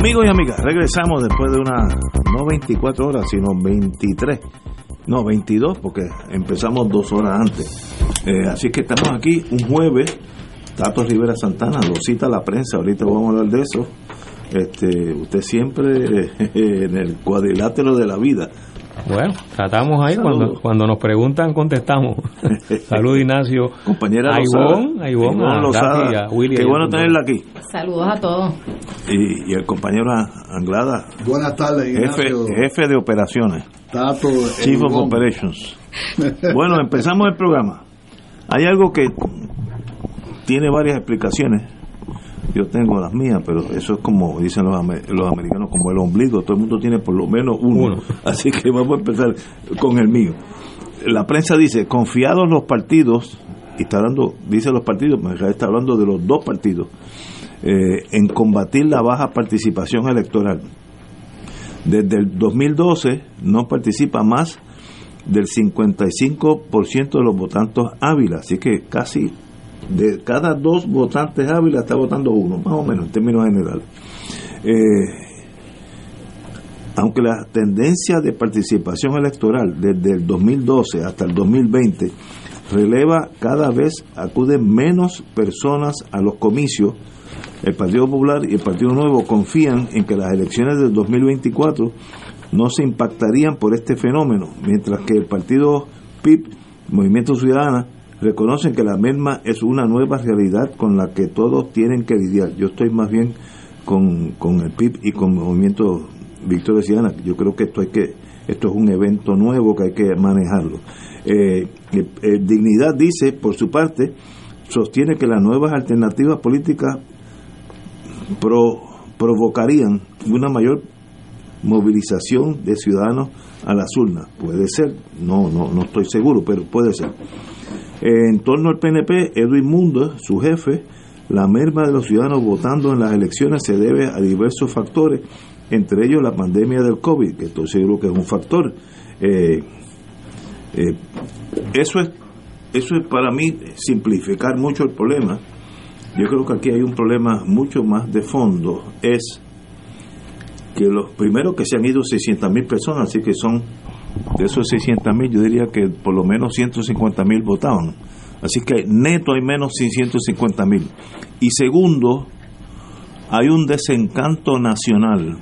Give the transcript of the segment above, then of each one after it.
Amigos y amigas, regresamos después de unas no 24 horas, sino 23, no 22, porque empezamos dos horas antes. Eh, así que estamos aquí un jueves. Tato Rivera Santana lo cita la prensa, ahorita vamos a hablar de eso. Este, usted siempre en el cuadrilátero de la vida. Bueno, tratamos ahí, cuando, cuando nos preguntan, contestamos. Salud, Ignacio. Compañera a Ivonne, a Ivonne, a Lozada. A Willy, Qué bueno tenerla aquí. Saludos a todos. Y, y el compañero Anglada, Buenas tardes, Ignacio. jefe de operaciones, Tato, Chief of. Operations. Bueno, empezamos el programa. Hay algo que tiene varias explicaciones. Yo tengo las mías, pero eso es como dicen los, los americanos, como el ombligo. Todo el mundo tiene por lo menos uno. Uno. Así que vamos a empezar con el mío. La prensa dice, confiados los partidos, y está hablando, dice los partidos, pero está hablando de los dos partidos, eh, en combatir la baja participación electoral. Desde el 2012 no participa más del 55% de los votantes hábiles, así que casi de cada dos votantes hábiles está votando uno, más o menos en términos generales. Eh, aunque la tendencia de participación electoral desde el 2012 hasta el 2020 releva cada vez acuden menos personas a los comicios, el Partido Popular y el Partido Nuevo confían en que las elecciones del 2024 no se impactarían por este fenómeno, mientras que el Partido PIB, Movimiento Ciudadana, reconocen que la misma es una nueva realidad con la que todos tienen que lidiar. Yo estoy más bien con, con el PIB y con Movimiento Victoria Ciudadana. Yo creo que esto hay que esto es un evento nuevo que hay que manejarlo. Eh, eh, eh, Dignidad dice, por su parte, sostiene que las nuevas alternativas políticas pro- provocarían una mayor movilización de ciudadanos a las urnas. Puede ser, no, no, no estoy seguro, pero puede ser. Eh, en torno al PNP, Edwin Mundo, su jefe, la merma de los ciudadanos votando en las elecciones se debe a diversos factores, entre ellos la pandemia del COVID, que estoy seguro que es un factor. Eh, eh, eso es eso es para mí simplificar mucho el problema. Yo creo que aquí hay un problema mucho más de fondo. Es que los primeros que se han ido 600 mil personas, así que son de esos 600 mil, yo diría que por lo menos 150 mil votaban. Así que neto hay menos 150 mil. Y segundo, hay un desencanto nacional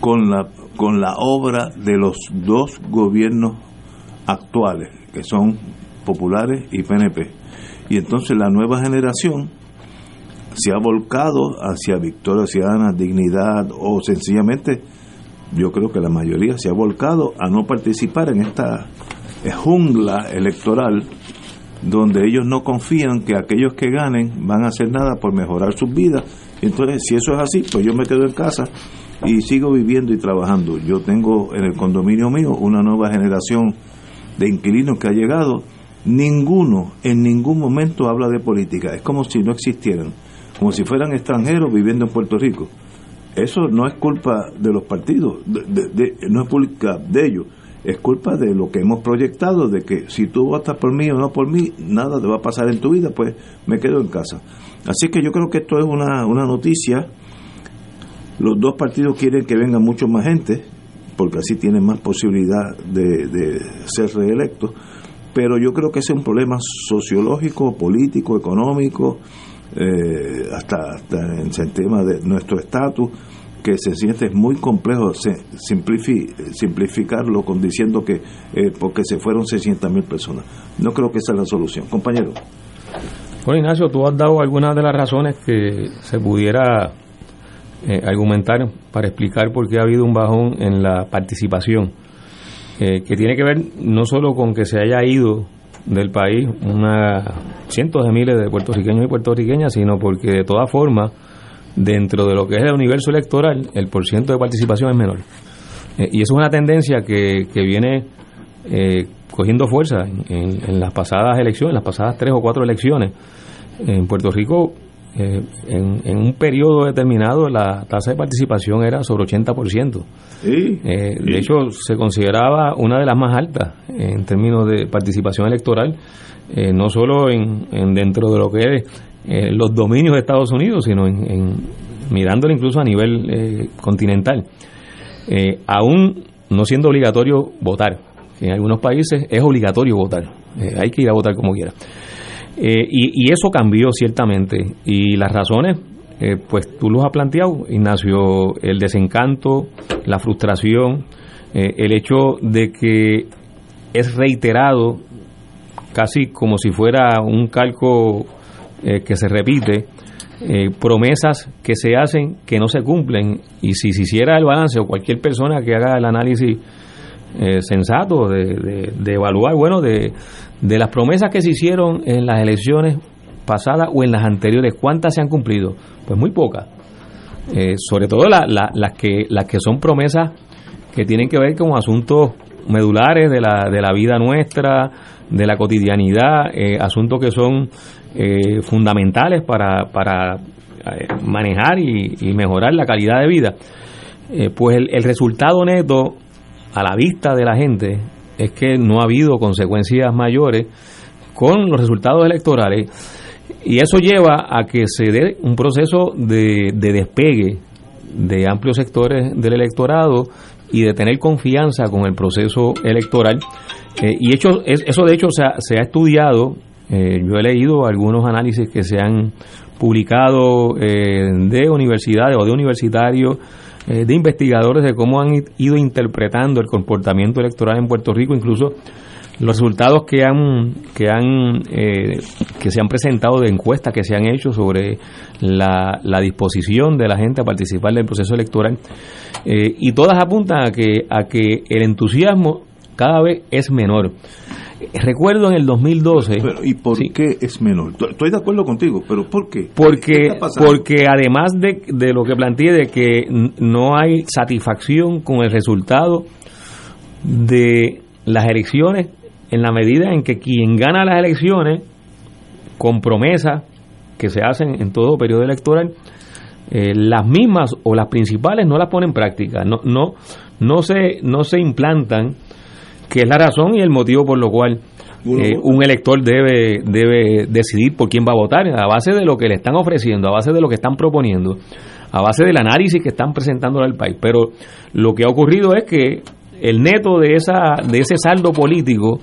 con la, con la obra de los dos gobiernos actuales, que son populares y PNP. Y entonces la nueva generación se ha volcado hacia Victoria Ciudadana, Dignidad o sencillamente yo creo que la mayoría se ha volcado a no participar en esta jungla electoral donde ellos no confían que aquellos que ganen van a hacer nada por mejorar sus vidas. Entonces, si eso es así, pues yo me quedo en casa y sigo viviendo y trabajando. Yo tengo en el condominio mío una nueva generación de inquilinos que ha llegado. Ninguno en ningún momento habla de política. Es como si no existieran, como si fueran extranjeros viviendo en Puerto Rico. Eso no es culpa de los partidos, no es culpa de ellos, es culpa de lo que hemos proyectado, de que si tú votas por mí o no por mí, nada te va a pasar en tu vida, pues me quedo en casa. Así que yo creo que esto es una, una noticia. Los dos partidos quieren que venga mucho más gente, porque así tienen más posibilidad de, de ser reelectos. pero yo creo que ese es un problema sociológico, político, económico, eh, hasta, hasta en el tema de nuestro estatus, que se siente muy complejo simplificarlo con diciendo que eh, porque se fueron 600 mil personas. No creo que esa es la solución. Compañero. Bueno, Ignacio, tú has dado algunas de las razones que se pudiera eh, argumentar para explicar por qué ha habido un bajón en la participación, eh, que tiene que ver no solo con que se haya ido del país una, cientos de miles de puertorriqueños y puertorriqueñas, sino porque de todas formas, dentro de lo que es el universo electoral, el porcentaje de participación es menor. Eh, y eso es una tendencia que, que viene cogiendo fuerza en, las pasadas elecciones, las pasadas tres o cuatro elecciones. En Puerto Rico eh, en, un periodo determinado la tasa de participación era sobre 80%. Sí, eh, De hecho, se consideraba una de las más altas en términos de participación electoral, eh, no solo en, dentro de lo que es los dominios de Estados Unidos, sino en, mirándolo incluso a nivel continental. aún no siendo obligatorio votar, en algunos países es obligatorio votar, hay que ir a votar como quiera. Eh, y, eso cambió ciertamente. Y las razones, eh, pues tú los has planteado, Ignacio, el desencanto, la frustración, eh, el hecho de que es reiterado casi como si fuera un calco que se repite, promesas que se hacen que no se cumplen. Y si se hiciera el balance o cualquier persona que haga el análisis sensato de, de evaluar, bueno, de de las promesas que se hicieron en las elecciones pasadas o en las anteriores, ¿cuántas se han cumplido? Pues muy pocas. Eh, sobre todo las, que, las que son promesas que tienen que ver con asuntos medulares de la, de la vida nuestra, de la cotidianidad, eh, asuntos que son eh, fundamentales para, para manejar y, mejorar la calidad de vida. pues el resultado neto a la vista de la gente es que no ha habido consecuencias mayores con los resultados electorales y eso lleva a que se dé un proceso de, despegue de amplios sectores del electorado y de tener confianza con el proceso electoral. Eh, y eso de hecho se ha, se ha estudiado, eh, yo he leído algunos análisis que se han publicado eh, de universidades o de universitarios eh, de investigadores de cómo han ido interpretando el comportamiento electoral en Puerto Rico, incluso los resultados que han que han eh, que se han presentado de encuestas que se han hecho sobre la, disposición de la gente a participar del proceso electoral eh, y todas apuntan a que a que el entusiasmo cada vez es menor Recuerdo en el 2012. ¿Y por qué es menor? Estoy de acuerdo contigo, pero ¿por qué? Porque, porque además de, de lo que planteé de que no hay satisfacción con el resultado de las elecciones, en la medida en que quien gana las elecciones, con promesas que se hacen en todo periodo electoral, eh, las mismas o las principales no las ponen en práctica, no, no, no, se, no se implantan que es la razón y el motivo por lo cual eh, un elector debe, debe decidir por quién va a votar, a base de lo que le están ofreciendo, a base de lo que están proponiendo, a base del análisis que están presentando al país. Pero lo que ha ocurrido es que el neto de, esa, de ese saldo político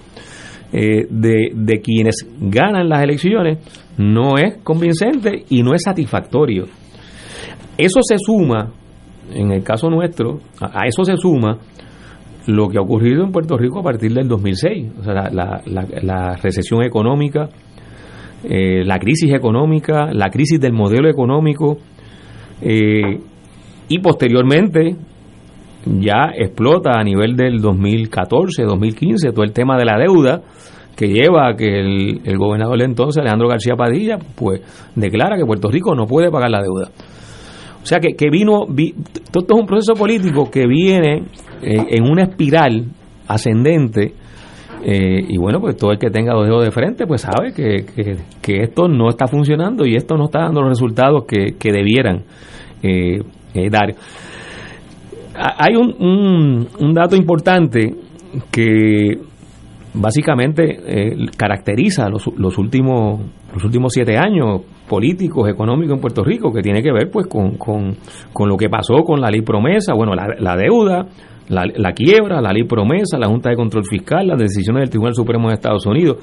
eh, de, de quienes ganan las elecciones no es convincente y no es satisfactorio. Eso se suma, en el caso nuestro, a eso se suma lo que ha ocurrido en Puerto Rico a partir del 2006, o sea, la, recesión económica, eh, la crisis económica, la crisis del modelo económico eh, y posteriormente ya explota a nivel del 2014, 2015 todo el tema de la deuda que lleva a que el, el gobernador entonces, Alejandro García Padilla, pues declara que Puerto Rico no puede pagar la deuda. O sea que, que vino, todo esto es un proceso político que viene eh, en una espiral ascendente eh, y bueno, pues todo el que tenga dos dedos de frente, pues sabe que, que, esto no está funcionando y esto no está dando los resultados que, debieran eh, dar. Hay un, un, un, dato importante que básicamente caracteriza los, los, últimos, los últimos siete años políticos, económicos en Puerto Rico, que tiene que ver pues con, con, lo que pasó con la ley promesa, bueno, la, deuda, La, quiebra, la ley promesa, la Junta de Control Fiscal, las decisiones del Tribunal Supremo de Estados Unidos.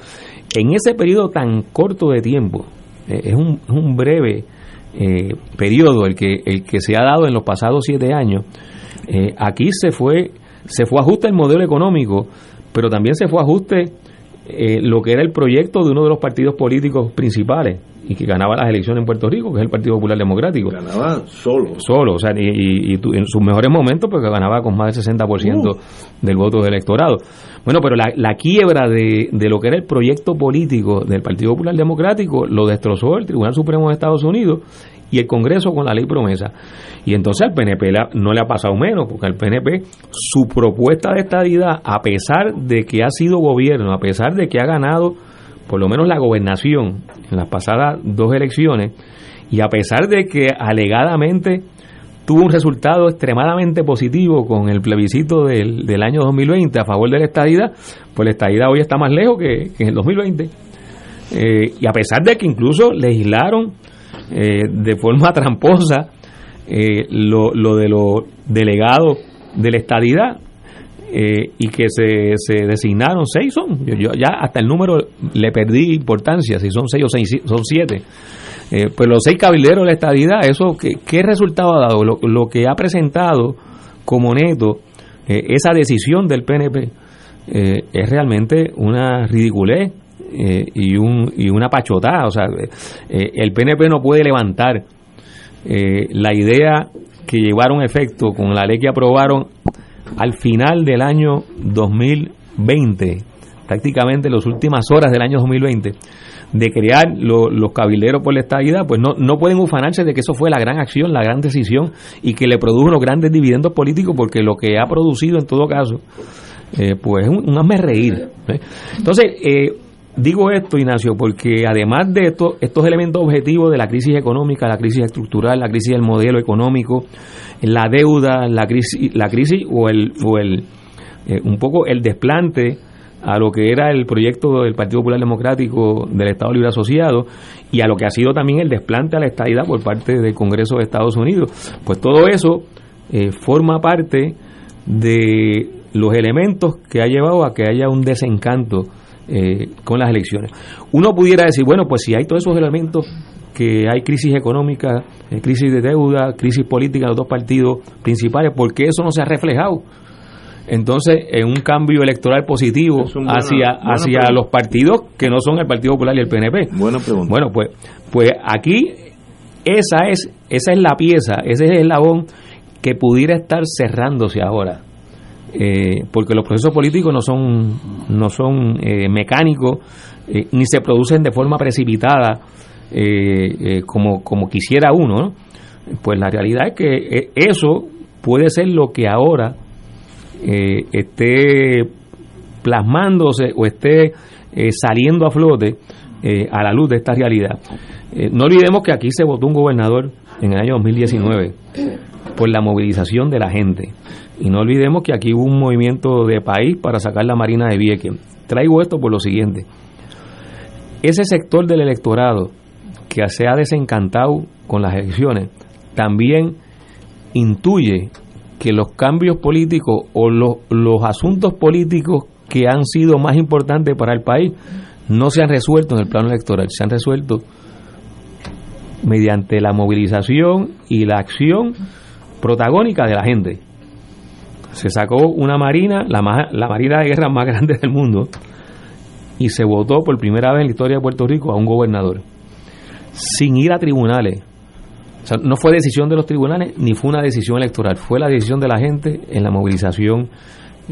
En ese periodo tan corto de tiempo, eh, es, un, un, breve eh, periodo el que, el que se ha dado en los pasados siete años, eh, aquí se fue, se fue ajuste el modelo económico, pero también se fue ajuste eh, lo que era el proyecto de uno de los partidos políticos principales y que ganaba las elecciones en Puerto Rico, que es el Partido Popular Democrático. Ganaba solo. Solo, o sea, y, en sus mejores momentos, porque ganaba con más del 60% del voto del electorado. Bueno, pero la, la quiebra de, de, lo que era el proyecto político del Partido Popular Democrático lo destrozó el Tribunal Supremo de Estados Unidos y el Congreso con la ley promesa. Y entonces al PNP no le ha pasado menos, porque al PNP su propuesta de estadidad, a pesar de que ha sido gobierno, a pesar de que ha ganado por lo menos la gobernación en las pasadas dos elecciones, y a pesar de que alegadamente tuvo un resultado extremadamente positivo con el plebiscito del, del año 2020 a favor de la estadidad, pues la estadidad hoy está más lejos que, en el 2020. Eh, y a pesar de que incluso legislaron eh, de forma tramposa eh, lo, lo, de los delegados de la estadidad eh, y que se, se, designaron seis son. Yo, ya hasta el número le perdí importancia si son seis o seis son siete. Pues los seis cabilderos de la estadidad eso qué, qué resultado ha dado lo, lo, que ha presentado como neto esa decisión del PNP es realmente una ridiculez eh, y, un, y una pachotada. O sea, eh, el PNP no puede levantar eh, la idea que llevaron efecto con la ley que aprobaron al final del año 2020, prácticamente las últimas horas del año 2020, de crear los cabileros por la estabilidad, pues no, no pueden ufanarse de que eso fue la gran acción, la gran decisión y que le produjo los grandes dividendos políticos, porque lo que ha producido en todo caso, pues es un, un reír. Entonces, eh, Digo esto, Ignacio, porque además de esto, estos elementos objetivos de la crisis económica, la crisis estructural, la crisis del modelo económico, la deuda, la crisis, la crisis o el, o el eh, un poco el desplante a lo que era el proyecto del Partido Popular Democrático del Estado Libre Asociado y a lo que ha sido también el desplante a la estadidad por parte del Congreso de Estados Unidos. Pues todo eso eh, forma parte de los elementos que ha llevado a que haya un desencanto eh, con las elecciones. Uno pudiera decir, bueno, pues si hay todos esos elementos, que hay crisis económica, eh, crisis de deuda, crisis política de los dos partidos principales, ¿por qué eso no se ha reflejado? Entonces, en un cambio electoral positivo hacia, hacia los partidos que no son el Partido Popular y el PNP. Buena pregunta. Bueno, pues, pues aquí esa es, esa es la pieza, ese es el eslabón que pudiera estar cerrándose ahora. Eh, porque los procesos políticos no son, no son eh, mecánicos eh, ni se producen de forma precipitada como, como quisiera uno. Pues la realidad es que eso puede ser lo que ahora esté plasmándose o esté saliendo a flote a la luz de esta realidad. no olvidemos que aquí se votó un gobernador en el año 2019 por la movilización de la gente. Y no olvidemos que aquí hubo un movimiento de país para sacar la Marina de Vieques. Traigo esto por lo siguiente. Ese sector del electorado que se ha desencantado con las elecciones también intuye que los cambios políticos o los, los asuntos políticos que han sido más importantes para el país no se han resuelto en el plano electoral, se han resuelto mediante la movilización y la acción protagónica de la gente. Se sacó una marina, la, la marina de guerra más grande del mundo, y se votó por primera vez en la historia de Puerto Rico a un gobernador, sin ir a tribunales. O sea, no fue decisión de los tribunales ni fue una decisión electoral, fue la decisión de la gente en la movilización,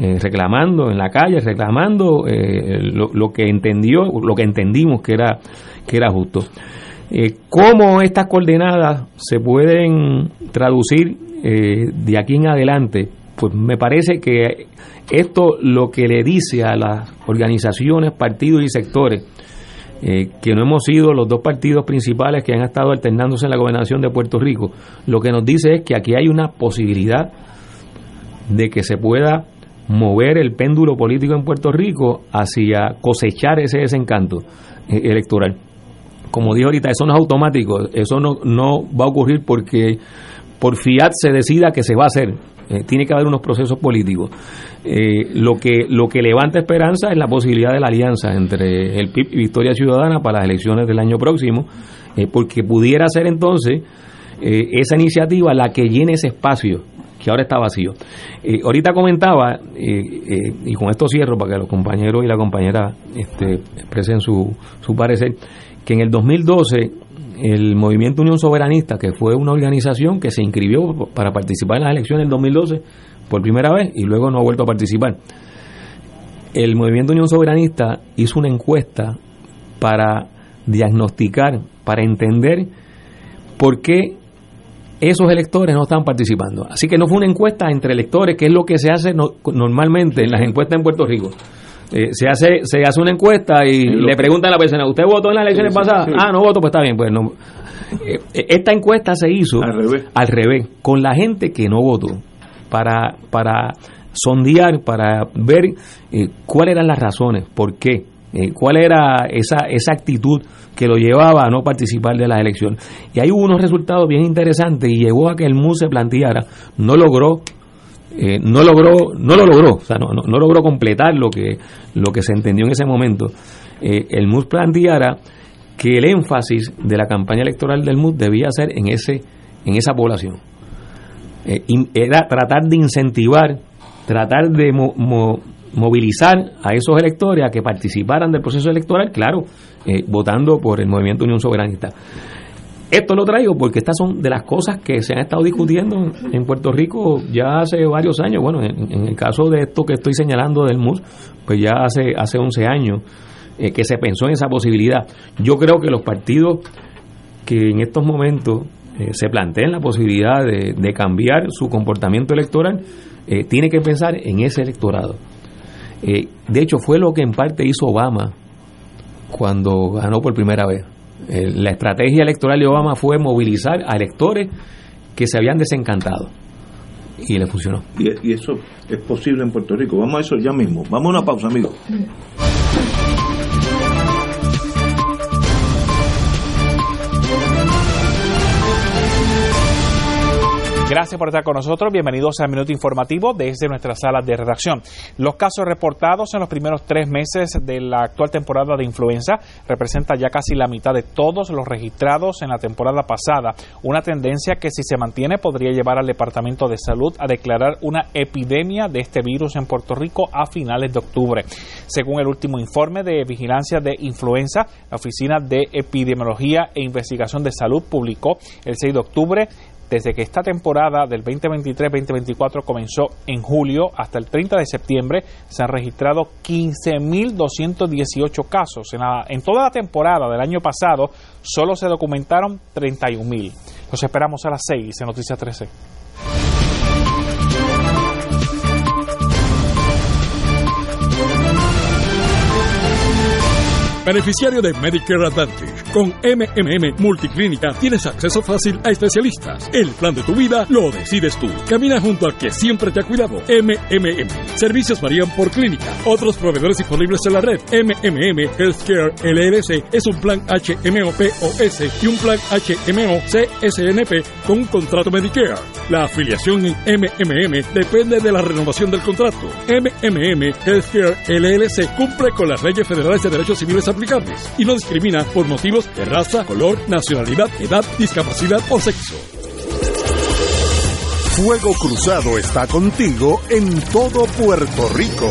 eh, reclamando en la calle, reclamando eh, lo, que entendió, lo que entendimos que era, que era justo. Eh, ¿Cómo estas coordenadas se pueden traducir eh, de aquí en adelante, pues me parece que esto lo que le dice a las organizaciones, partidos y sectores, eh, que no hemos sido los dos partidos principales que han estado alternándose en la gobernación de Puerto Rico, lo que nos dice es que aquí hay una posibilidad de que se pueda mover el péndulo político en Puerto Rico hacia cosechar ese desencanto eh, electoral. Como dije ahorita, eso no es automático, eso no, no va a ocurrir porque por fiat se decida que se va a hacer. eh, tiene que haber unos procesos políticos. Eh, lo, que, lo que levanta esperanza es la posibilidad de la alianza entre el PIB y Victoria Ciudadana para las elecciones del año próximo, porque pudiera ser entonces esa iniciativa la que llene ese espacio que ahora está vacío. ahorita comentaba, y con esto cierro para que los compañeros y la compañera este, expresen su, su parecer, que en el 2012 el Movimiento Unión Soberanista, que fue una organización que se inscribió para participar en las elecciones del 2012 por primera vez y luego no ha vuelto a participar. El Movimiento Unión Soberanista hizo una encuesta para diagnosticar, para entender por qué esos electores no están participando. Así que no fue una encuesta entre electores, que es lo que se hace normalmente en las encuestas en Puerto Rico. Eh, se hace se hace una encuesta y le preguntan a la persona, ¿usted votó en las elecciones pasadas? Ah, no voto, pues está bien, pues no. Eh, esta encuesta se hizo al revés. con la gente que no votó, para, para sondear, para ver eh, cuáles eran las razones, por qué, cuál era esa, esa actitud que lo llevaba a no participar de las elecciones. Y ahí hubo unos resultados bien interesantes y llegó a que el MUS se planteara, no logró eh, no logró no lo logró o sea no, no, logró completar lo que lo que se entendió en ese momento. Eh, el MUS planteara que el énfasis de la campaña electoral del MUS debía ser en ese en esa población. Eh, era tratar de incentivar tratar de movilizar a esos electores a que participaran del proceso electoral claro votando por el movimiento Unión Soberanista esto lo traigo porque estas son de las cosas que se han estado discutiendo en Puerto Rico ya hace varios años. Bueno, en, el caso de esto que estoy señalando del MUS, pues ya hace, hace 11 años eh, que se pensó en esa posibilidad. Yo creo que los partidos que en estos momentos eh, se planteen la posibilidad de, cambiar su comportamiento electoral, eh, tiene que pensar en ese electorado. de hecho, fue lo que en parte hizo Obama cuando ganó por primera vez la estrategia electoral de Obama fue movilizar a electores que se habían desencantado. Y le funcionó. Y, y eso es posible en Puerto Rico. Vamos a eso ya mismo. Vamos a una pausa, amigos. Gracias por estar con nosotros. Bienvenidos al Minuto Informativo desde nuestra sala de redacción. Los casos reportados en los primeros tres meses de la actual temporada de influenza representan ya casi la mitad de todos los registrados en la temporada pasada. Una tendencia que si se mantiene podría llevar al Departamento de Salud a declarar una epidemia de este virus en Puerto Rico a finales de octubre. Según el último informe de vigilancia de influenza, la Oficina de Epidemiología e Investigación de Salud publicó el 6 de octubre desde que esta temporada del 2023-2024 comenzó en julio hasta el 30 de septiembre, se han registrado 15.218 casos. En, en toda la temporada del año pasado, solo se documentaron 31.000. Los esperamos a las 6 en Noticias 13. Beneficiario de Medicare Advantage. Con MMM Multiclínica tienes acceso fácil a especialistas. El plan de tu vida lo decides tú. Camina junto al que siempre te ha cuidado. MMM. Servicios varían por clínica. Otros proveedores disponibles en la red. MMM Healthcare LLC es un plan HMO POS y un plan HMO CSNP con un contrato Medicare. La afiliación en MMM depende de la renovación del contrato. MMM Healthcare LLC cumple con las leyes federales de derechos civiles aplicables y no discrimina por motivos de raza, color, nacionalidad, edad, discapacidad o sexo. Fuego Cruzado está contigo en todo Puerto Rico.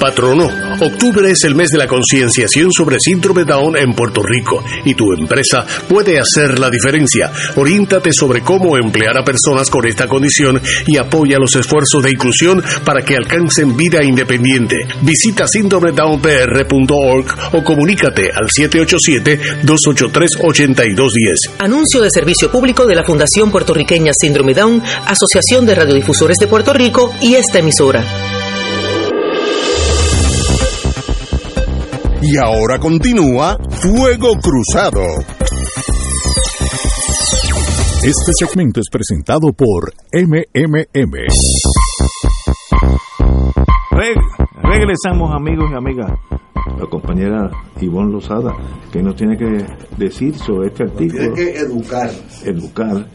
Patrono, octubre es el mes de la concienciación sobre síndrome Down en Puerto Rico y tu empresa puede hacer la diferencia. Oriéntate sobre cómo emplear a personas con esta condición y apoya los esfuerzos de inclusión para que alcancen vida independiente. Visita síndromedownpr.org o comunícate al 787-283-8210. Anuncio de servicio público de la Fundación Puertorriqueña Síndrome Down, Asociación de Radiodifusores de Puerto Rico y esta emisora. Y ahora continúa Fuego Cruzado. Este segmento es presentado por MMM. regresamos amigos y amigas. La compañera Ivonne Lozada, que nos tiene que decir sobre este artículo. Tiene que educar. Educar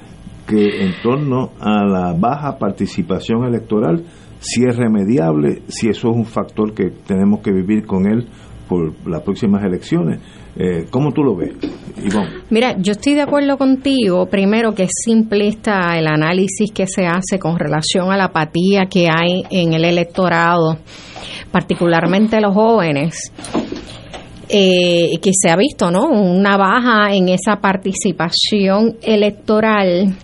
que en torno a la baja participación electoral, si es remediable, si eso es un factor que tenemos que vivir con él por las próximas elecciones. Eh, ¿Cómo tú lo ves, Ivonne? Mira, yo estoy de acuerdo contigo, primero que es simplista el análisis que se hace con relación a la apatía que hay en el electorado, particularmente los jóvenes. Eh, que se ha visto, ¿no? Una baja en esa participación electoral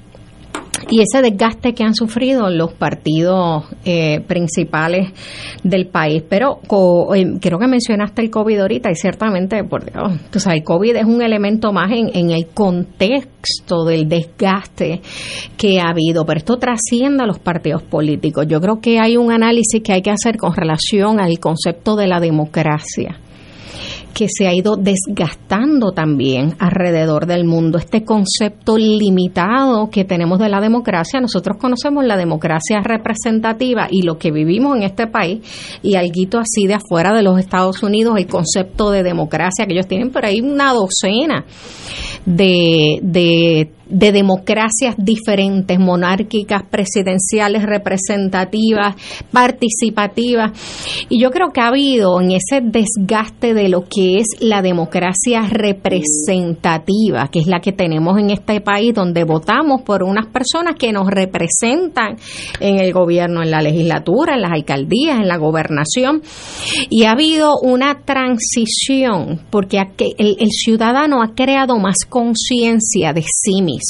y ese desgaste que han sufrido los partidos eh, principales del país. Pero eh, creo que mencionaste el COVID ahorita y ciertamente, por Dios, o sea, el COVID es un elemento más en, en el contexto del desgaste que ha habido, pero esto trasciende a los partidos políticos. Yo creo que hay un análisis que hay que hacer con relación al concepto de la democracia que se ha ido desgastando también alrededor del mundo. Este concepto limitado que tenemos de la democracia, nosotros conocemos la democracia representativa y lo que vivimos en este país y algo así de afuera de los Estados Unidos, el concepto de democracia que ellos tienen, pero hay una docena de, de de democracias diferentes, monárquicas, presidenciales, representativas, participativas. Y yo creo que ha habido en ese desgaste de lo que es la democracia representativa, que es la que tenemos en este país, donde votamos por unas personas que nos representan en el gobierno, en la legislatura, en las alcaldías, en la gobernación. Y ha habido una transición, porque el, el ciudadano ha creado más conciencia de sí mismo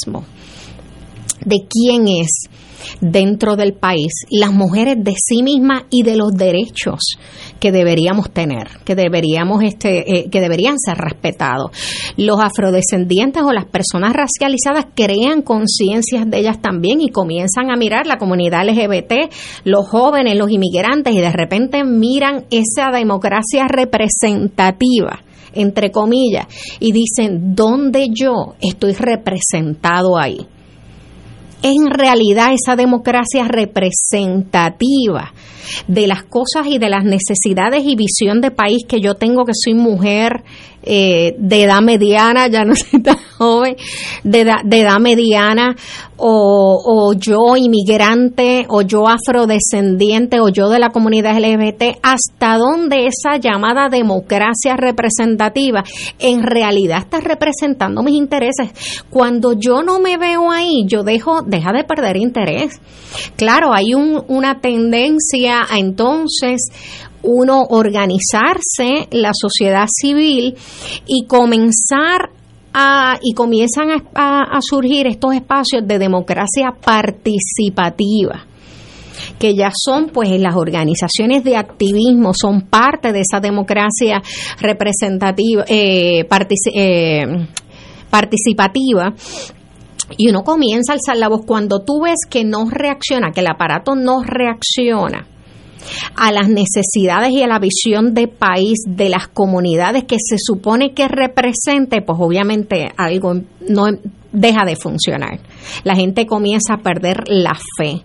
de quién es dentro del país, las mujeres de sí mismas y de los derechos que deberíamos tener, que deberíamos este, eh, que deberían ser respetados. Los afrodescendientes o las personas racializadas crean conciencias de ellas también y comienzan a mirar la comunidad LGBT, los jóvenes, los inmigrantes y de repente miran esa democracia representativa entre comillas, y dicen, ¿dónde yo estoy representado ahí? en realidad esa democracia representativa de las cosas y de las necesidades y visión de país que yo tengo, que soy mujer eh, de edad mediana, ya no soy tan joven, de edad, de edad mediana, o, yo inmigrante, o yo afrodescendiente, o yo de la comunidad LGBT, hasta dónde esa llamada democracia representativa en realidad está representando mis intereses. Cuando yo no me veo ahí, yo dejo, deja de perder interés. Claro, hay un, una tendencia a entonces uno organizarse, la sociedad civil y comenzar a, y comienzan a, surgir estos espacios de democracia participativa que ya son pues las organizaciones de activismo son parte de esa democracia representativa eh, eh, participativa. Y uno comienza a alzar la voz cuando tú ves que no reacciona, que el aparato no reacciona a las necesidades y a la visión de país de las comunidades que se supone que represente, pues obviamente algo no deja de funcionar. La gente comienza a perder la fe.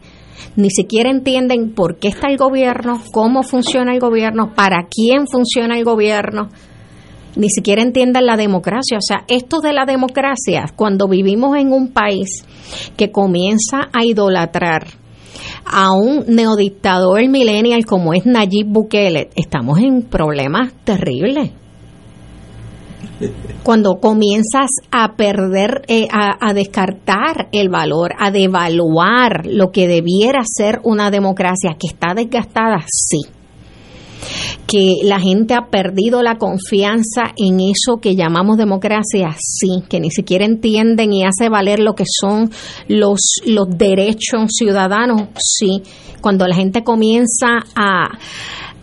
Ni siquiera entienden por qué está el gobierno, cómo funciona el gobierno, para quién funciona el gobierno ni siquiera entienden la democracia. O sea, esto de la democracia, cuando vivimos en un país que comienza a idolatrar a un neodictador millennial como es Nayib Bukele, estamos en problemas terribles. Cuando comienzas a perder, eh, a, a descartar el valor, a devaluar lo que debiera ser una democracia que está desgastada, sí que la gente ha perdido la confianza en eso que llamamos democracia, sí, que ni siquiera entienden y hace valer lo que son los, los derechos ciudadanos, sí. Cuando la gente comienza a,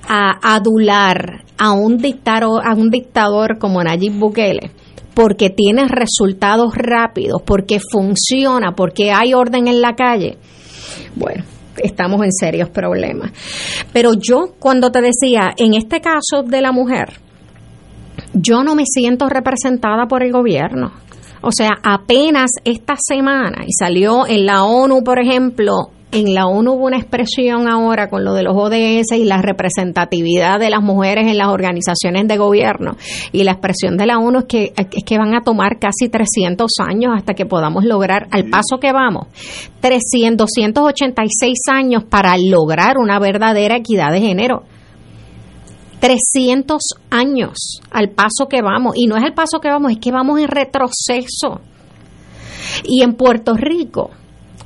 a adular a un dictador, a un dictador como Nayib Bukele, porque tiene resultados rápidos, porque funciona, porque hay orden en la calle. Bueno, estamos en serios problemas. Pero yo cuando te decía, en este caso de la mujer, yo no me siento representada por el gobierno. O sea, apenas esta semana, y salió en la ONU, por ejemplo, en la ONU hubo una expresión ahora con lo de los ODS y la representatividad de las mujeres en las organizaciones de gobierno. Y la expresión de la ONU es que, es que van a tomar casi 300 años hasta que podamos lograr, al paso que vamos, 300, 286 años para lograr una verdadera equidad de género. 300 años al paso que vamos. Y no es el paso que vamos, es que vamos en retroceso. Y en Puerto Rico,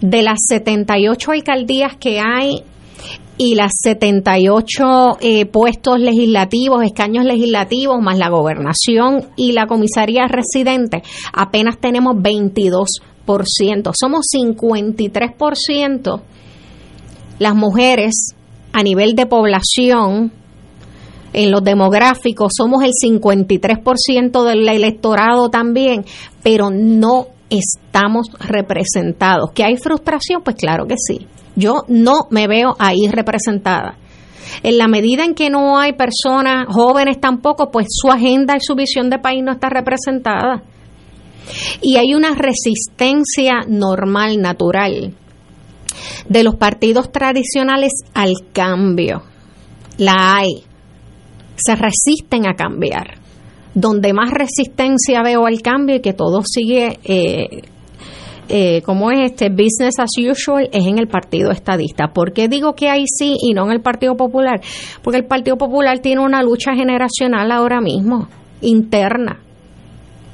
de las 78 alcaldías que hay y las 78 eh, puestos legislativos, escaños legislativos, más la gobernación y la comisaría residente, apenas tenemos 22%. Somos 53% las mujeres a nivel de población. En los demográficos somos el 53% del electorado también, pero no estamos representados. ¿Que hay frustración? Pues claro que sí. Yo no me veo ahí representada. En la medida en que no hay personas jóvenes tampoco, pues su agenda y su visión de país no está representada. Y hay una resistencia normal, natural, de los partidos tradicionales al cambio. La hay. Se resisten a cambiar donde más resistencia veo al cambio y que todo sigue eh, eh, como es este business as usual es en el Partido Estadista. ¿Por qué digo que ahí sí y no en el Partido Popular? Porque el Partido Popular tiene una lucha generacional ahora mismo, interna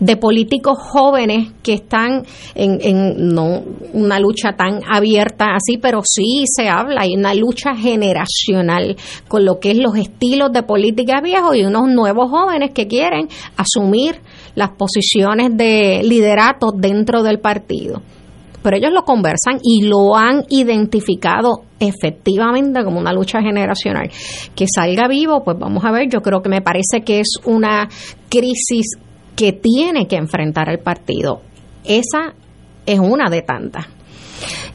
de políticos jóvenes que están en, en, no una lucha tan abierta así, pero sí se habla, hay una lucha generacional con lo que es los estilos de política viejos y unos nuevos jóvenes que quieren asumir las posiciones de liderato dentro del partido. Pero ellos lo conversan y lo han identificado efectivamente como una lucha generacional. Que salga vivo, pues vamos a ver, yo creo que me parece que es una crisis que tiene que enfrentar el partido. Esa es una de tantas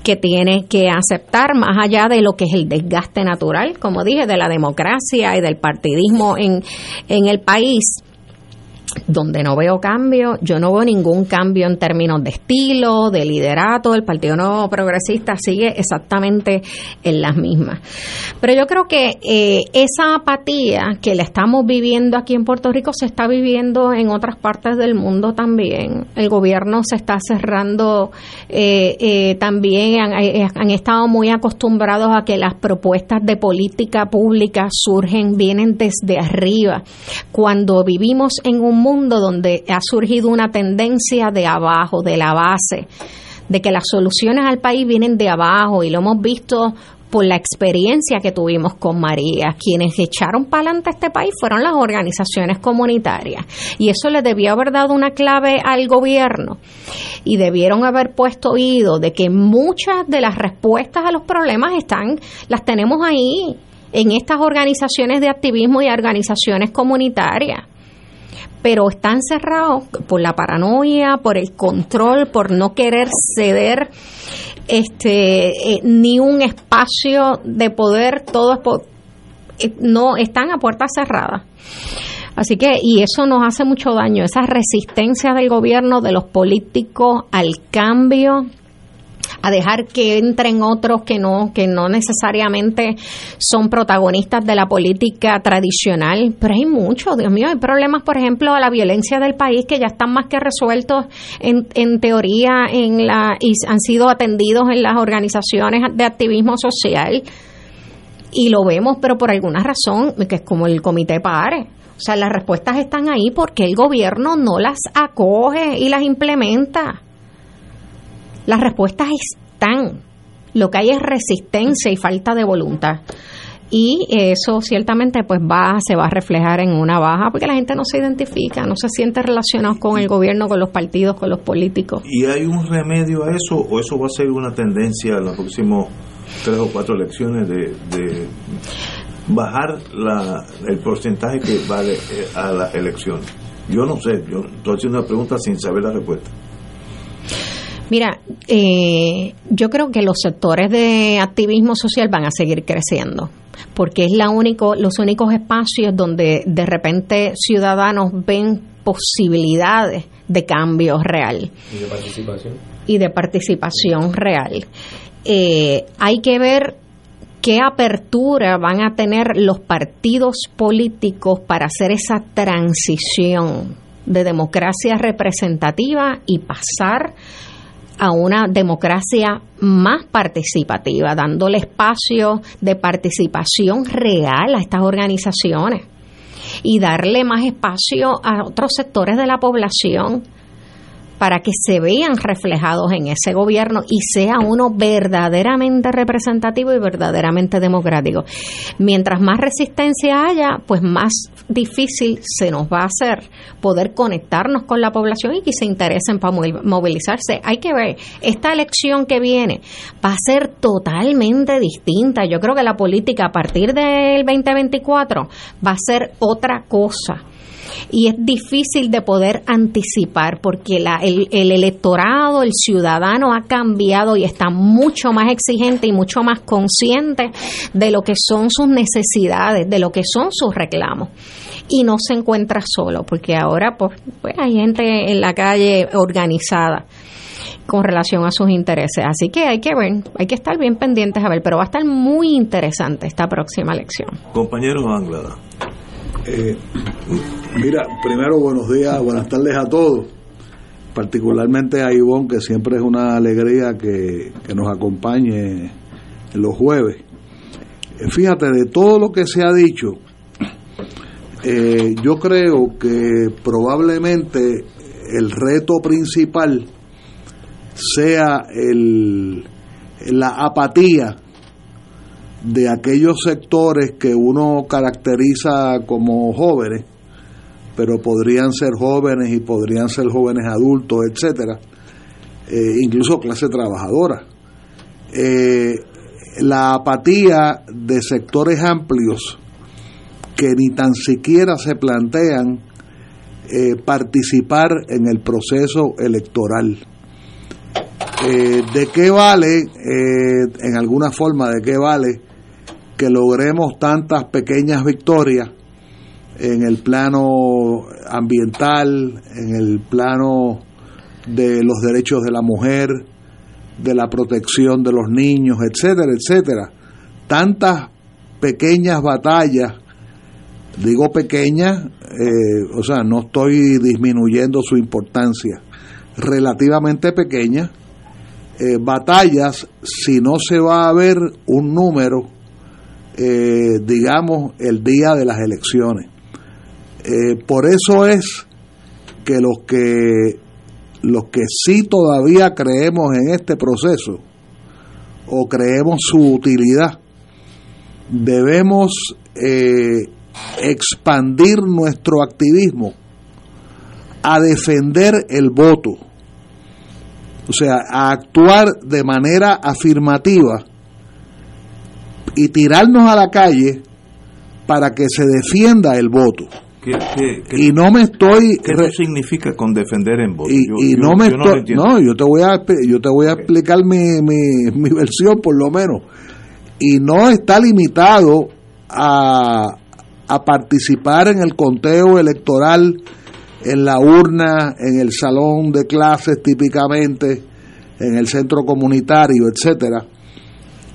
que tiene que aceptar más allá de lo que es el desgaste natural, como dije, de la democracia y del partidismo en, en el país donde no veo cambio, yo no veo ningún cambio en términos de estilo, de liderato, el Partido Nuevo Progresista sigue exactamente en las mismas. Pero yo creo que eh, esa apatía que la estamos viviendo aquí en Puerto Rico se está viviendo en otras partes del mundo también. El gobierno se está cerrando eh, eh, también, han, han estado muy acostumbrados a que las propuestas de política pública surgen, vienen desde arriba. Cuando vivimos en un mundo donde ha surgido una tendencia de abajo, de la base, de que las soluciones al país vienen de abajo y lo hemos visto por la experiencia que tuvimos con María. Quienes echaron para adelante este país fueron las organizaciones comunitarias. Y eso le debió haber dado una clave al gobierno. Y debieron haber puesto oído de que muchas de las respuestas a los problemas están, las tenemos ahí, en estas organizaciones de activismo y organizaciones comunitarias pero están cerrados por la paranoia, por el control, por no querer ceder este eh, ni un espacio de poder, todo eh, no están a puerta cerrada. Así que, y eso nos hace mucho daño, esa resistencia del gobierno, de los políticos al cambio, a dejar que entren otros que no que no necesariamente son protagonistas de la política tradicional, pero hay muchos, Dios mío, hay problemas, por ejemplo, a la violencia del país que ya están más que resueltos en, en teoría en la y han sido atendidos en las organizaciones de activismo social y lo vemos, pero por alguna razón, que es como el comité PARE. O sea, las respuestas están ahí porque el gobierno no las acoge y las implementa. Las respuestas están. Lo que hay es resistencia y falta de voluntad. y eso ciertamente pues va se va a reflejar en una baja porque la gente no se identifica, no se siente relacionado con el gobierno, con los partidos, con los políticos. ¿Y hay un remedio a eso o eso va a ser una tendencia en los próximos tres o cuatro elecciones de, bajar la, el porcentaje que vale eh, a la elección? Yo no sé, yo estoy haciendo una pregunta sin saber la respuesta. Mira, eh, yo creo que los sectores de activismo social van a seguir creciendo porque es la único, los únicos espacios donde de repente ciudadanos ven posibilidades de cambio real. Y de participación. Y de participación real. Eh, hay que ver qué apertura van a tener los partidos políticos para hacer esa transición de democracia representativa y pasar a una democracia más participativa, dándole espacio de participación real a estas organizaciones y darle más espacio a otros sectores de la población para que se vean reflejados en ese gobierno y sea uno verdaderamente representativo y verdaderamente democrático. Mientras más resistencia haya, pues más difícil se nos va a hacer poder conectarnos con la población y que se interesen para movilizarse. Hay que ver, esta elección que viene va a ser totalmente distinta. Yo creo que la política a partir del 2024 va a ser otra cosa y es difícil de poder anticipar porque la, el, el, electorado, el ciudadano ha cambiado y está mucho más exigente y mucho más consciente de lo que son sus necesidades, de lo que son sus reclamos y no se encuentra solo porque ahora pues, pues hay gente en la calle organizada con relación a sus intereses. Así que hay que ver, hay que estar bien pendientes a ver, pero va a estar muy interesante esta próxima elección. Compañero Anglada. Eh, mira, primero buenos días, buenas tardes a todos, particularmente a Ivonne, que siempre es una alegría que, nos acompañe los jueves. Eh, fíjate, de todo lo que se ha dicho, eh, yo creo que probablemente el reto principal sea el, la apatía de aquellos sectores que uno caracteriza como jóvenes, pero podrían ser jóvenes y podrían ser jóvenes adultos, etcétera, eh, incluso clase trabajadora. Eh, la apatía de sectores amplios que ni tan siquiera se plantean eh, participar en el proceso electoral. ¿De qué vale, en alguna forma, de qué vale que logremos tantas pequeñas victorias en el plano ambiental, en el plano de los derechos de la mujer, de la protección de los niños, etcétera, etcétera. Tantas pequeñas batallas, digo pequeñas, eh, o sea, no estoy disminuyendo su importancia, relativamente pequeñas, eh, batallas, si no se va a ver un número eh, digamos, el día de las elecciones. Eh, por eso es que los que los que sí todavía creemos en este proceso o creemos su utilidad, debemos eh, expandir nuestro activismo a defender el voto, o sea, a actuar de manera afirmativa y tirarnos a la calle para que se defienda el voto. y no me estoy ¿Qué significa con defender el voto? Y, no me estoy, no, yo te voy a yo te voy a explicar mi, mi, mi versión por lo menos. Y no está limitado a, a participar en el conteo electoral en la urna, en el salón de clases típicamente, en el centro comunitario, etcétera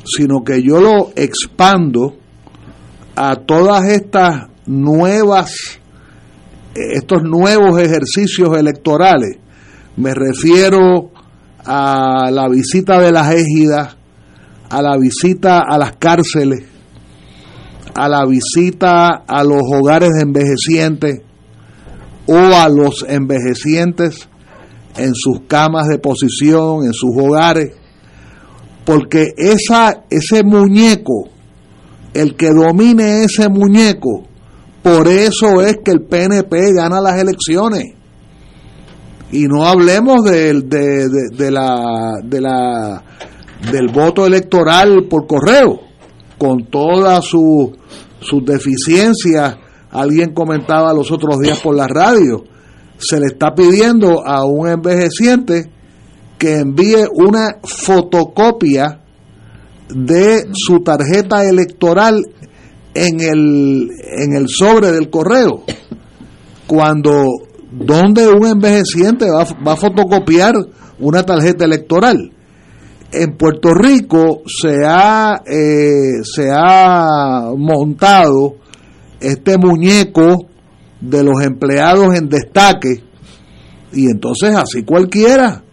sino que yo lo expando a todas estas nuevas, estos nuevos ejercicios electorales. Me refiero a la visita de las égidas, a la visita a las cárceles, a la visita a los hogares de envejecientes o a los envejecientes en sus camas de posición, en sus hogares, porque esa, ese muñeco el que domine ese muñeco, por eso es que el PNP gana las elecciones. Y no hablemos de, de, la, de la, del voto electoral por correo, con todas sus deficiencias. Alguien comentaba los otros días por la radio, se le está pidiendo a un envejeciente que envíe una fotocopia de su tarjeta electoral en el, en el sobre del correo. Cuando, donde un envejeciente va, va a fotocopiar una tarjeta electoral? En Puerto Rico se ha, eh, se ha montado este muñeco de los empleados en destaque y entonces así cualquiera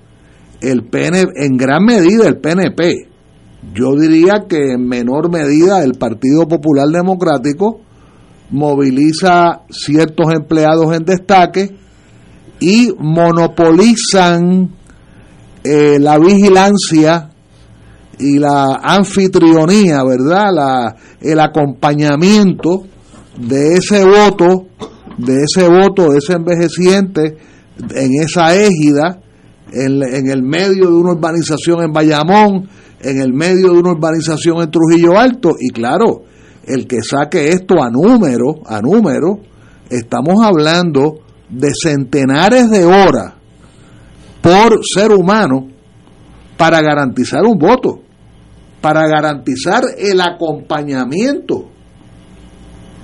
el en gran medida el PNP yo diría que en menor medida el Partido Popular Democrático moviliza ciertos empleados en destaque y monopolizan eh, la vigilancia y la anfitrionía, ¿verdad? La, el acompañamiento de ese voto, de ese voto, de ese envejeciente en esa égida, en, el medio de una urbanización en Bayamón, en el medio de una urbanización en Trujillo Alto. Y claro, el que saque esto a número, a número, estamos hablando de centenares de horas por ser humano para garantizar un voto, para garantizar el acompañamiento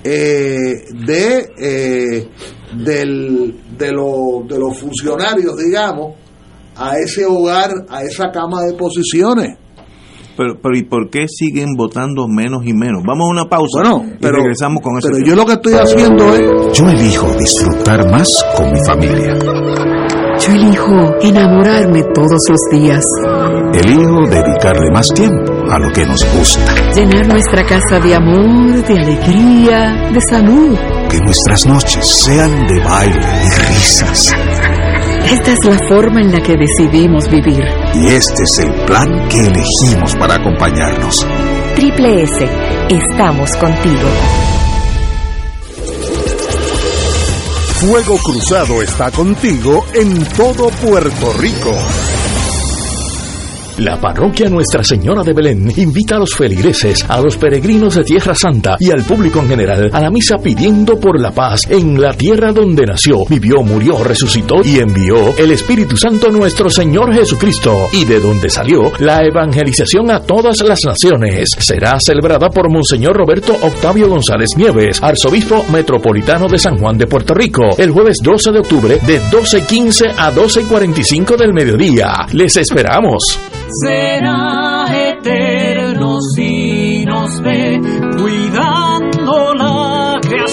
eh, de, eh, del, de, de los funcionarios, digamos, a ese hogar, a esa cama de posiciones. Pero, pero ¿y por qué siguen votando menos y menos? Vamos a una pausa bueno, pero, y regresamos con eso. Pero yo lo que estoy haciendo es... Yo elijo disfrutar más con mi familia. Yo elijo enamorarme todos los días. Elijo dedicarle más tiempo a lo que nos gusta. Llenar nuestra casa de amor, de alegría, de salud. Que nuestras noches sean de baile y risas esta es la forma en la que decidimos vivir. Y este es el plan que elegimos para acompañarnos. Triple S, estamos contigo. Fuego Cruzado está contigo en todo Puerto Rico. La parroquia Nuestra Señora de Belén invita a los feligreses, a los peregrinos de Tierra Santa y al público en general a la misa pidiendo por la paz en la tierra donde nació, vivió, murió, resucitó y envió el Espíritu Santo nuestro Señor Jesucristo y de donde salió la evangelización a todas las naciones. Será celebrada por Monseñor Roberto Octavio González Nieves, arzobispo metropolitano de San Juan de Puerto Rico, el jueves 12 de octubre de 12.15 a 12.45 del mediodía. Les esperamos será eterno si nos ve.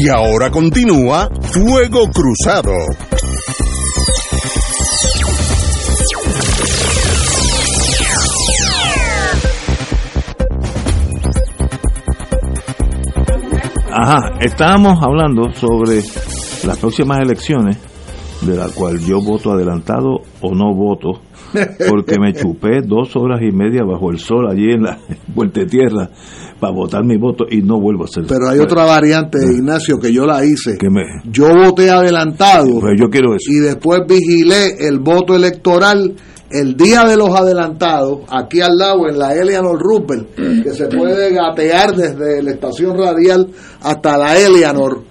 Y ahora continúa Fuego Cruzado. Ajá, estábamos hablando sobre las próximas elecciones, de la cual yo voto adelantado o no voto, porque me chupé dos horas y media bajo el sol allí en la Puente Tierra para votar mi voto y no vuelvo a hacer Pero hay otra variante, Ignacio, que yo la hice. Yo voté adelantado. yo quiero eso. Y después vigilé el voto electoral el día de los adelantados, aquí al lado en la Eleanor Rupert, que se puede gatear desde la estación radial hasta la Eleanor,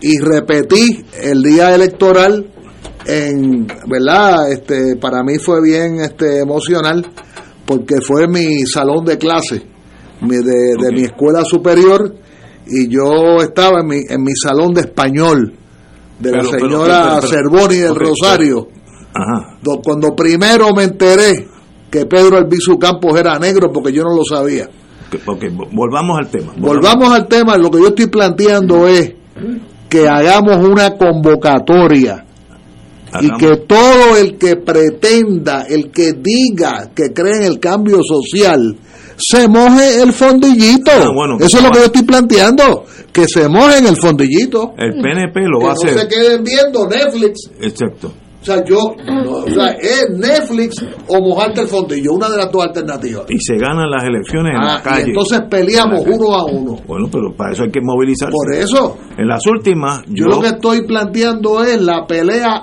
y repetí el día electoral en, ¿verdad? Este, para mí fue bien este, emocional porque fue mi salón de clase de, de mi escuela superior y yo estaba en mi, en mi salón de español de la Pero, señora Cervoni del Rosario. Ajá. Cuando primero me enteré que Pedro Albizu Campos era negro porque yo no lo sabía. Que- ok, vo- volvamos al tema. Volvamos al tema, lo que yo estoy planteando es que hagamos una convocatoria y que todo el que pretenda, el que diga que cree en el cambio social, se moje el fondillito. Ah, bueno, Eso es lo que yo estoy planteando, que se mojen el fondillito. El PNP lo que va a no hacer. se queden viendo Netflix. Exacto. O sea, yo, no, o sea, es Netflix o mojarte el fondillo, una de las dos alternativas. Y se ganan las elecciones en Ah, la calle. y entonces peleamos uno a uno. Bueno, pero para eso hay que movilizarse. Por eso, En las últimas, Yo, yo, lo que estoy planteando es la pelea,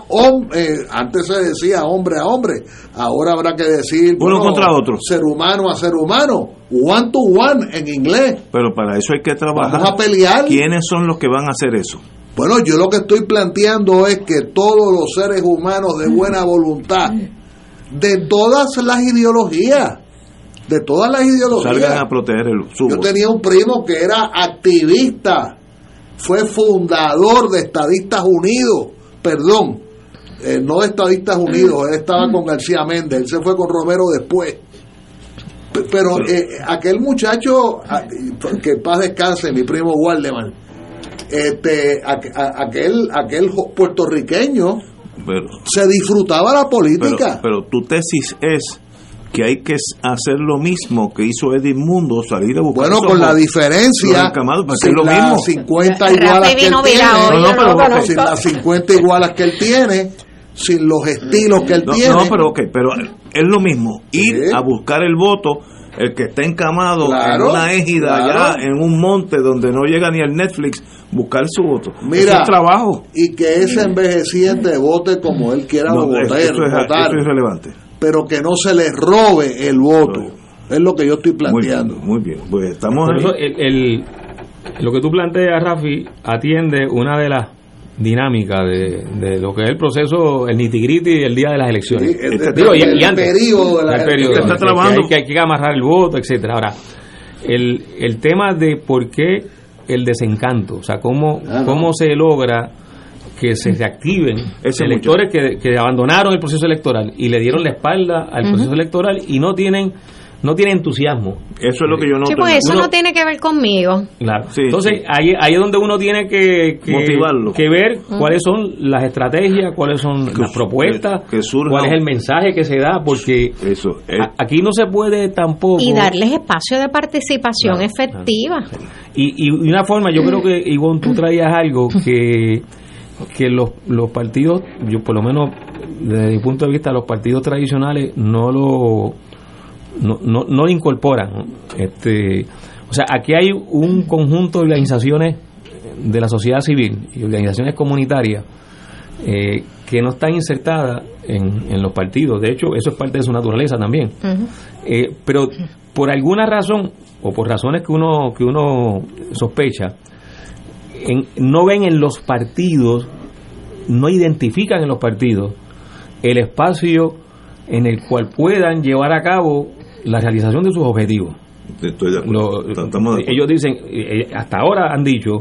eh, antes se decía hombre a hombre, ahora habrá que decir Uno contra otro. ser humano a ser humano, one to one en inglés. pero para eso hay que trabajar. Vamos a pelear. ¿Quiénes son los que van a hacer eso? Bueno, yo lo que estoy planteando es que todos los seres humanos de buena voluntad, de todas las ideologías, de todas las ideologías, Salgan a proteger el, su Yo tenía un primo que era activista, fue fundador de Estadistas Unidos, perdón, eh, no de Estadistas Unidos, él estaba con García Méndez, él se fue con Romero después. Pero eh, aquel muchacho, a- que en paz descanse, mi primo Waldemar, este, aquel, aquel puertorriqueño Pero, se disfrutaba la política. pero, pero tu tesis es que hay que hacer lo mismo que hizo Edmundo, salir a buscar Bueno, con la diferencia, porque sin es lo las mismo. 50 Rafi igualas que él tiene, sin las 50 igualas que él tiene, sin los estilos que él No, tiene. no, pero ok, pero es lo mismo, ir Sí. a buscar el voto, el que está encamado Claro, en una égida claro. allá en un monte donde no llega ni el Netflix, buscar su voto. Mira, es trabajo. y que ese envejeciente vote como él quiera No, votar, eso, es, votar, eso es relevante. pero que no se le robe el voto. Es lo que yo estoy Muy planteando. bien, muy bien. Pues estamos Por ahí. eso el, el- lo que tú planteas, Rafi, atiende una de las dinámicas de, de lo que es el proceso, el nitigriti el día de las elecciones. Sí, el- Digo, y, el y antes. periodo de la- El periodo, que está que trabajando. Hay que, hay que amarrar el voto, etcétera Ahora, el, el tema de por qué el desencanto, o sea, cómo, Ah, no. cómo se logra que se reactiven Ese electores que, que abandonaron el proceso electoral y le dieron la espalda al proceso electoral y no tienen no tienen entusiasmo Eso es lo que yo noto. Sí, pues eso Uno- no tiene que ver conmigo. Claro. Sí, Entonces, sí. Ahí, ahí es donde uno tiene que, que, Motivarlo. que ver cuáles son las estrategias, cuáles son Que las su- propuestas, que- que surja cuál es el mensaje que se da, porque Eso. eh, a- aquí no se puede tampoco... Y darles espacio de participación Claro, efectiva. Y, y una forma, yo creo que, Ivonne, tú traías algo que, que los, los partidos, yo por lo menos desde mi punto de vista, los partidos tradicionales no lo no, no, no lo incorporan. Este, o sea, aquí hay un conjunto de organizaciones de la sociedad civil y organizaciones comunitarias eh, que no están insertadas en, en los partidos. De hecho, eso es parte de su naturaleza también. Eh, pero por alguna razón o por razones que uno que uno sospecha en- no ven en los partidos no identifican en los partidos el espacio en el cual puedan llevar a cabo la realización de sus objetivos estoy de acuerdo. Lo- Estamos de acuerdo. ellos dicen eh, hasta ahora han dicho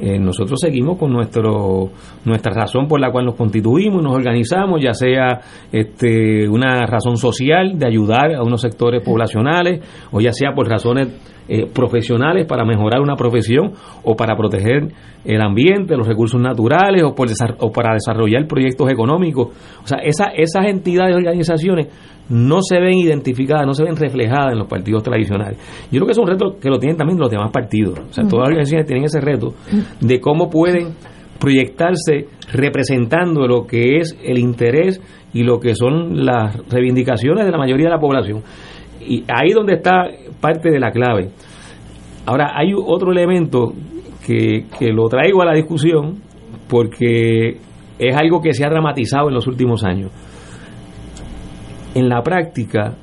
eh, nosotros seguimos con nuestro nuestra razón por la cual nos constituimos y nos organizamos, ya sea este, una razón social de ayudar a unos sectores poblacionales o ya sea por razones eh, profesionales para mejorar una profesión o para proteger el ambiente, los recursos naturales o, por o para desarrollar proyectos económicos. O sea, esa, esas entidades y organizaciones no se ven identificadas, no se ven reflejadas en los partidos tradicionales. Yo creo que es un reto que lo tienen también los demás partidos. O sea, todas las organizaciones tienen ese reto de cómo pueden proyectarse representando lo que es el interés y lo que son las reivindicaciones de la mayoría de la población. Y ahí donde está parte de la clave. Ahora, hay otro elemento que, que lo traigo a la discusión porque es algo que se ha dramatizado en los últimos años. en la práctica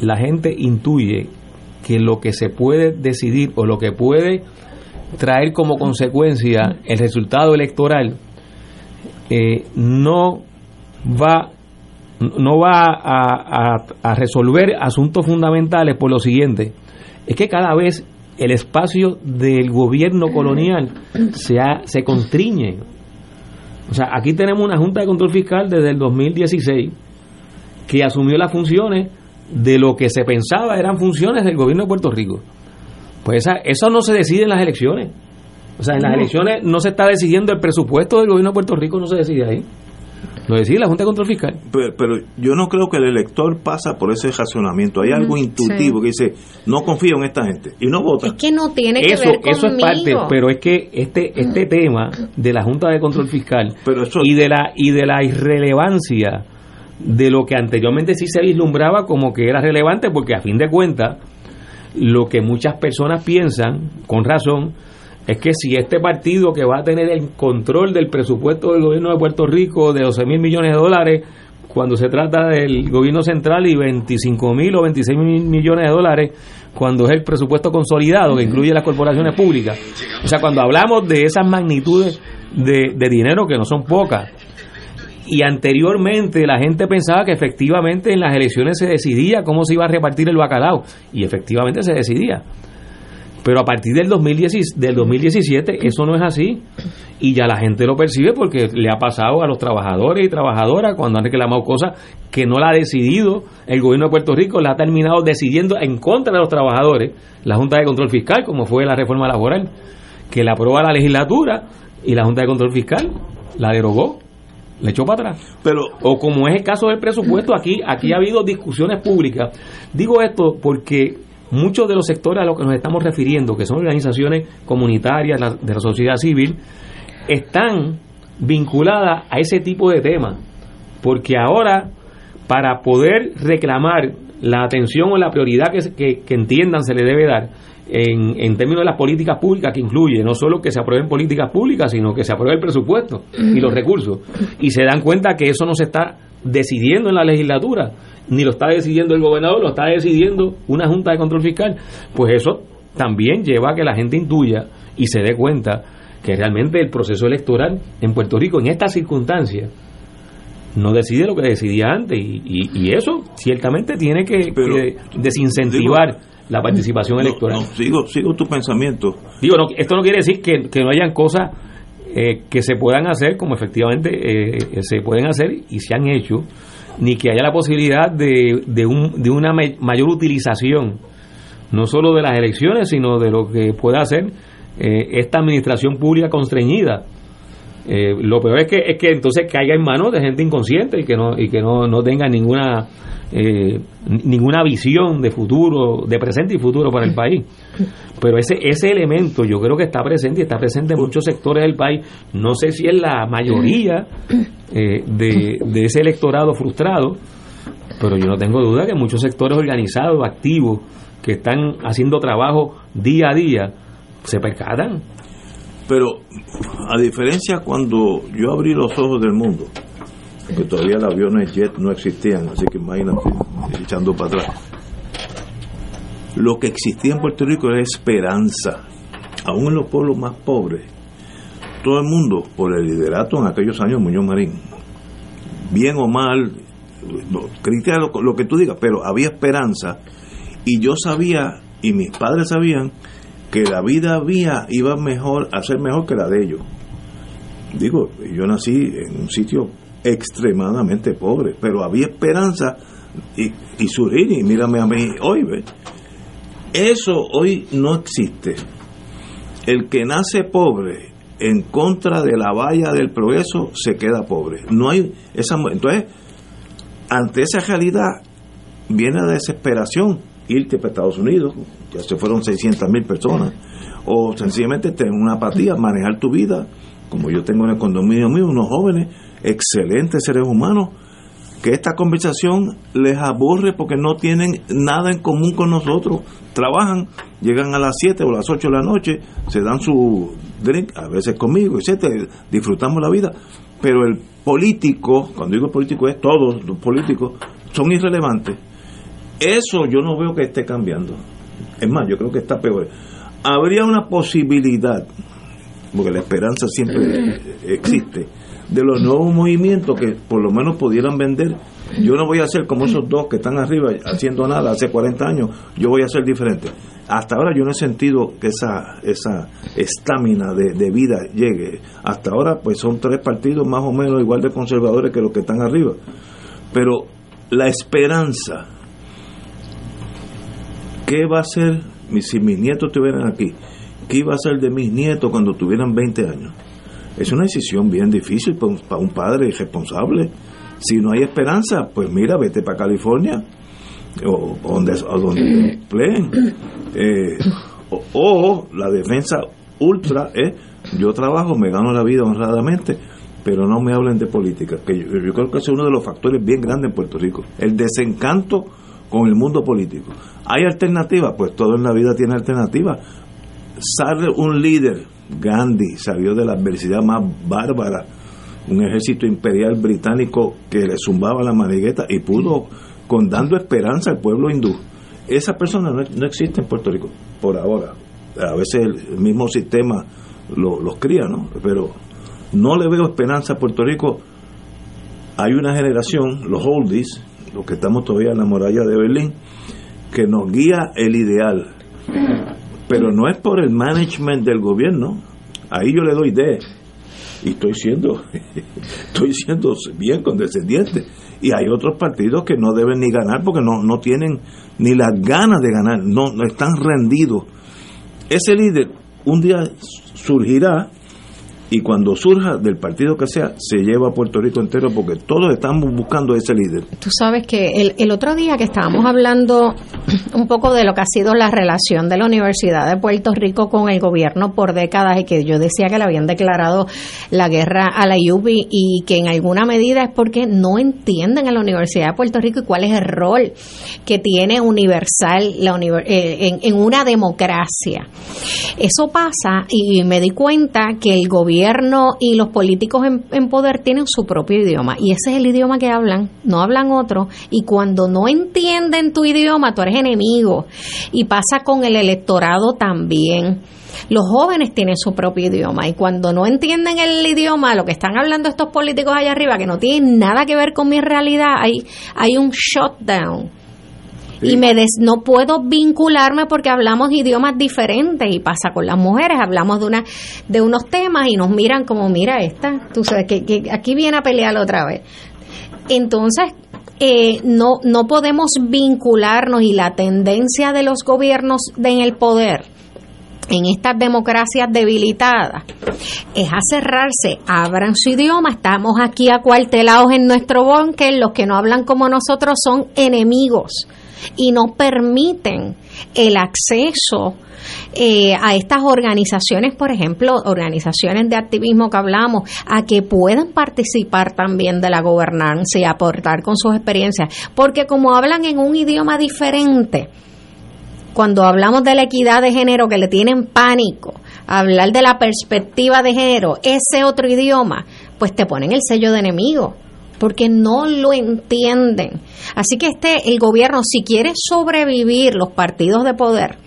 la gente intuye que lo que se puede decidir o lo que puede traer como consecuencia el resultado electoral eh, no va no va a, a, resolver asuntos fundamentales por lo siguiente es que cada vez el espacio del gobierno colonial se, se constriñe o sea aquí tenemos una junta de control fiscal desde el 2016 que asumió las funciones de lo que se pensaba eran funciones del gobierno de Puerto Rico. Pues eso no se decide en las elecciones. O sea, en las elecciones no se está decidiendo el presupuesto del gobierno de Puerto Rico, no se decide ahí. Lo decide la Junta de Control Fiscal. Pero, yo no creo que el elector pasa por ese racionamiento. Hay algo intuitivo que dice, no confío en esta gente y no vota. Es que no tiene que ver Eso es parte, pero es que este este tema de la Junta de Control Fiscal y de la y de la irrelevancia de lo que anteriormente sí se vislumbraba como que era relevante, porque a fin de cuentas, lo que muchas personas piensan, con razón, es que si este partido que va a tener el control del presupuesto del gobierno de Puerto Rico de 12 mil millones de dólares, cuando se trata del gobierno central y 25 mil o 26 mil millones de dólares cuando es el presupuesto consolidado que incluye las corporaciones públicas. O sea, cuando hablamos de esas magnitudes de, de dinero que no son pocas, y anteriormente la gente pensaba que efectivamente en las elecciones se decidía cómo se iba a repartir el bacalao y efectivamente se decidía. Pero a partir del, 2010, del 2017 eso no es así y ya la gente lo percibe porque le ha pasado a los trabajadores y trabajadoras cuando han reclamado cosas que no la ha decidido el gobierno de Puerto Rico, la ha terminado decidiendo en contra de los trabajadores, la Junta de Control Fiscal, como fue la reforma laboral, que la aprueba la legislatura y la Junta de Control Fiscal la derogó le echó para atrás. Pero, o como es el caso del presupuesto, aquí, aquí ha habido discusiones públicas. Digo esto porque muchos de los sectores a los que nos estamos refiriendo, que son organizaciones comunitarias de la sociedad civil, están vinculadas a ese tipo de temas. Porque ahora, para poder reclamar la atención o la prioridad que, que entiendan se le debe dar, en, en, términos de las políticas públicas que incluye no solo que se aprueben políticas públicas, sino que se apruebe el presupuesto y los recursos. Y se dan cuenta que eso no se está decidiendo en la legislatura, ni lo está decidiendo el gobernador, lo está decidiendo una Junta de Control Fiscal. Pues eso también lleva a que la gente intuya y se dé cuenta que realmente el proceso electoral en Puerto Rico, en estas circunstancias, no decide lo que decidía antes y, eso ciertamente tiene que, desincentivar la participación electoral. sigo, sigo tu pensamiento. Digo, esto no quiere decir que, no hayan cosas eh, que se puedan hacer, como efectivamente eh, se pueden hacer y se han hecho, ni que haya la posibilidad de, de, un, de una mayor utilización, no solo de las elecciones, sino de lo que pueda hacer eh, esta administración pública constreñida. lo peor es que es que entonces caiga en manos de gente inconsciente y que no y que no, no tenga ninguna eh, ninguna visión de futuro, de presente y futuro para el país. Pero ese, ese elemento yo creo que está presente y está presente en muchos sectores del país. No sé si es la mayoría eh, de, de ese electorado frustrado, pero yo no tengo duda que muchos sectores organizados, activos, que están haciendo trabajo día a día, se percatan. Pero a diferencia cuando yo abrí los ojos del mundo, que todavía los aviones jet no existían, así que imagínate, echando para atrás. Lo que existía en Puerto Rico era esperanza, aún en los pueblos más pobres. Todo el mundo, por el liderato en aquellos años, Muñoz Marín, bien o mal, critica lo, lo que tú digas, pero había esperanza y yo sabía, y mis padres sabían, que la vida había, iba mejor, a ser mejor que la de ellos. Digo, yo nací en un sitio extremadamente pobre, pero había esperanza y, y surgir, y mírame a mí hoy. Eso hoy no existe. El que nace pobre en contra de la valla del progreso se queda pobre. No hay esa entonces ante esa realidad viene la desesperación irte para Estados Unidos, ya se fueron 600 mil personas, o sencillamente tener una apatía, manejar tu vida, como yo tengo en el condominio mío, unos jóvenes excelentes seres humanos, que esta conversación les aburre porque no tienen nada en común con nosotros. Trabajan, llegan a las 7 o las 8 de la noche, se dan su drink, a veces conmigo, etcétera, disfrutamos la vida. Pero el político, cuando digo político es todos los políticos, son irrelevantes. Eso yo no veo que esté cambiando. Es más, yo creo que está peor. Habría una posibilidad, porque la esperanza siempre existe, de los nuevos movimientos que por lo menos pudieran vender. Yo no voy a ser como esos dos que están arriba haciendo nada hace 40 años, yo voy a ser diferente. Hasta ahora yo no he sentido que esa esa estamina de, de vida llegue. Hasta ahora pues son tres partidos más o menos igual de conservadores que los que están arriba. Pero la esperanza, ¿qué va a ser si mis nietos estuvieran aquí? ¿Qué iba a ser de mis nietos cuando tuvieran 20 años? Es una decisión bien difícil para un, padre irresponsable. Si no hay esperanza, pues mira, vete para California o, donde, o donde empleen. Eh, o, la defensa ultra es yo trabajo, me gano la vida honradamente, pero no me hablen de política, que yo, yo creo que ese es uno de los factores bien grandes en Puerto Rico, el desencanto con el mundo político. ¿Hay alternativas? Pues todo en la vida tiene alternativas. Sale un líder, Gandhi, salió de la adversidad más bárbara, un ejército imperial británico que le zumbaba la manigueta y pudo, con dando esperanza al pueblo hindú. Esa persona no, no existe en Puerto Rico, por ahora. A veces el mismo sistema lo- los cría, ¿no? Pero no le veo esperanza a Puerto Rico. Hay una generación, los oldies, los que estamos todavía en la muralla de Berlín, que nos guía el ideal. Pero no es por el management del gobierno. Ahí yo le doy de. Y estoy siendo, estoy siendo bien condescendiente. Y hay otros partidos que no deben ni ganar porque no, no tienen ni las ganas de ganar, no, no están rendidos. Ese líder un día surgirá y cuando surja del partido que sea, se lleva a Puerto Rico entero porque todos estamos buscando ese líder. Tú sabes que el, el otro día que estábamos hablando un poco de lo que ha sido la relación de la Universidad de Puerto Rico con el gobierno por décadas y que yo decía que le habían declarado la guerra a la UBI y que en alguna medida es porque no entienden a la Universidad de Puerto Rico y cuál es el rol que tiene universal la univer- eh, en, en una democracia. Eso pasa y me di cuenta que el gobierno y los políticos en, en poder tienen su propio idioma. Y ese es el idioma que hablan, no hablan otro. Y cuando no entienden tu idioma tú eres enemigo. Y pasa con el electorado también. Los jóvenes tienen su propio idioma. Y cuando no entienden el idioma, lo que están hablando estos políticos allá arriba, que no tienen nada que ver con mi realidad, hay, hay un shutdown y me des, no puedo vincularme porque hablamos idiomas diferentes y pasa con las mujeres hablamos de una de unos temas y nos miran como mira esta tú sabes que, aquí viene a pelear otra vez entonces eh, no no podemos vincularnos y la tendencia de los gobiernos en el poder en estas democracias debilitadas es a cerrarse, abran su idioma, estamos aquí acuartelados en nuestro búnker, los que no hablan como nosotros son enemigos y no permiten el acceso eh, a estas organizaciones, por ejemplo, organizaciones de activismo que hablamos, a que puedan participar también de la gobernanza y aportar con sus experiencias, porque como hablan en un idioma diferente, cuando hablamos de la equidad de género que le tienen pánico, hablar de la perspectiva de género, ese otro idioma, pues te ponen el sello de enemigo porque no lo entienden. Así que este el gobierno si quiere sobrevivir los partidos de poder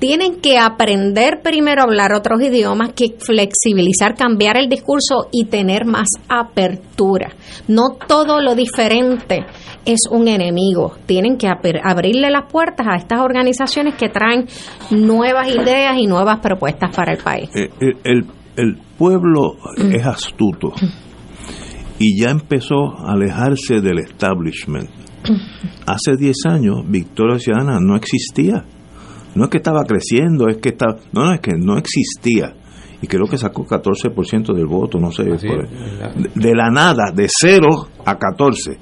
tienen que aprender primero a hablar otros idiomas, que flexibilizar, cambiar el discurso y tener más apertura. No todo lo diferente es un enemigo. Tienen que abrirle las puertas a estas organizaciones que traen nuevas ideas y nuevas propuestas para el país. El, el, el pueblo es astuto y ya empezó a alejarse del establishment. Hace 10 años Victoria Ciudadana no existía. No es que estaba creciendo, es que estaba... No, no, es que no existía. Y creo que sacó 14% del voto, no sé. Así por- de, de la nada, de 0 a 14.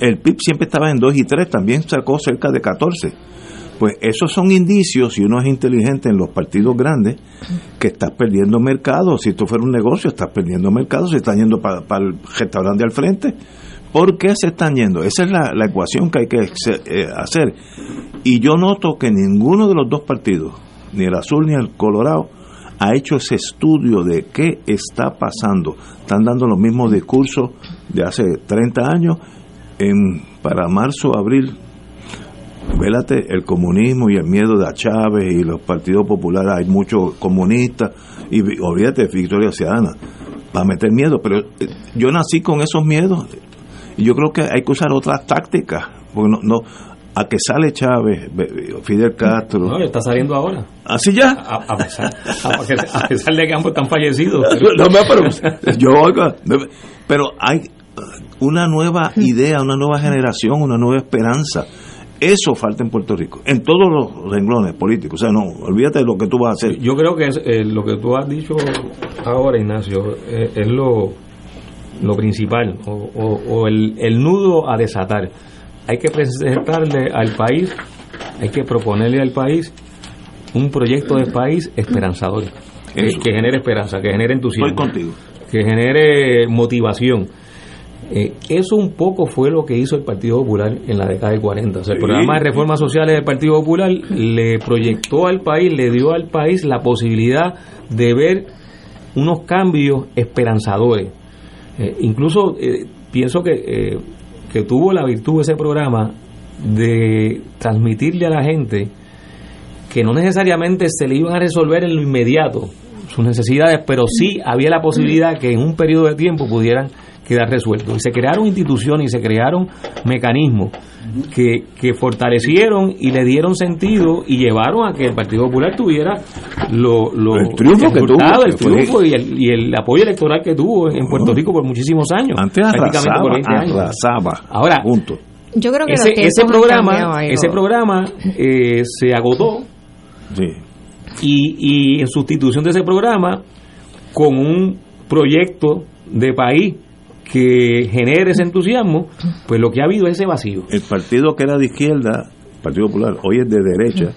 El PIB siempre estaba en 2 y 3, también sacó cerca de 14. Pues esos son indicios, si uno es inteligente en los partidos grandes, que estás perdiendo mercado. Si esto fuera un negocio, estás perdiendo mercado, se están yendo para, el restaurante al frente. ¿Por qué se están yendo? Esa es la, la ecuación que hay que eh, hacer. Y yo noto que ninguno de los dos partidos, ni el azul ni el colorado, ha hecho ese estudio de qué está pasando. Están dando los mismos discursos de hace 30 años en, para marzo, abril, vélate el comunismo y el miedo de a Chávez y los partidos populares, hay muchos comunistas, y olvídate, Victoria Ciudadana, va a meter miedo, pero eh, yo nací con esos miedos, y yo creo que hay que usar otras tácticas, porque no, no a que sale Chávez, Fidel Castro. No, está saliendo ahora. ¿Así ya? A, pesar, a, pesar, de que ambos están fallecidos. Pero... No, pero, yo, pero hay una nueva idea, una nueva generación, una nueva esperanza. Eso falta en Puerto Rico, en todos los renglones políticos. O sea, no, olvídate de lo que tú vas a hacer. Yo creo que es, eh, lo que tú has dicho ahora, Ignacio, eh, es lo, lo principal o, o, el, el nudo a desatar hay que presentarle al país, hay que proponerle al país un proyecto de país esperanzador, que, genere esperanza, que genere entusiasmo, que genere motivación. Eh, eso un poco fue lo que hizo el Partido Popular en la década de 40. el programa de reformas sociales del Partido Popular le proyectó al país, le dio al país la posibilidad de ver unos cambios esperanzadores. Eh, incluso eh, pienso que que tuvo la virtud ese programa de transmitirle a la gente que no necesariamente se le iban a resolver en lo inmediato sus necesidades, pero sí había la posibilidad que en un periodo de tiempo pudieran quedar resueltos. Y se crearon instituciones y se crearon mecanismos que, que fortalecieron y le dieron sentido y llevaron a que el Partido Popular tuviera lo, el triunfo que tuvo, el triunfo y el, y el, apoyo electoral que tuvo en Puerto Rico por muchísimos años. Antes arrasaba, por 20 años. Ahora, yo creo que ese, ese programa, ese programa eh, se agotó. Y, y en sustitución de ese programa, con un proyecto de país que genere ese entusiasmo, pues lo que ha habido es ese vacío. El partido que era de izquierda, el Partido Popular, hoy es de derecha,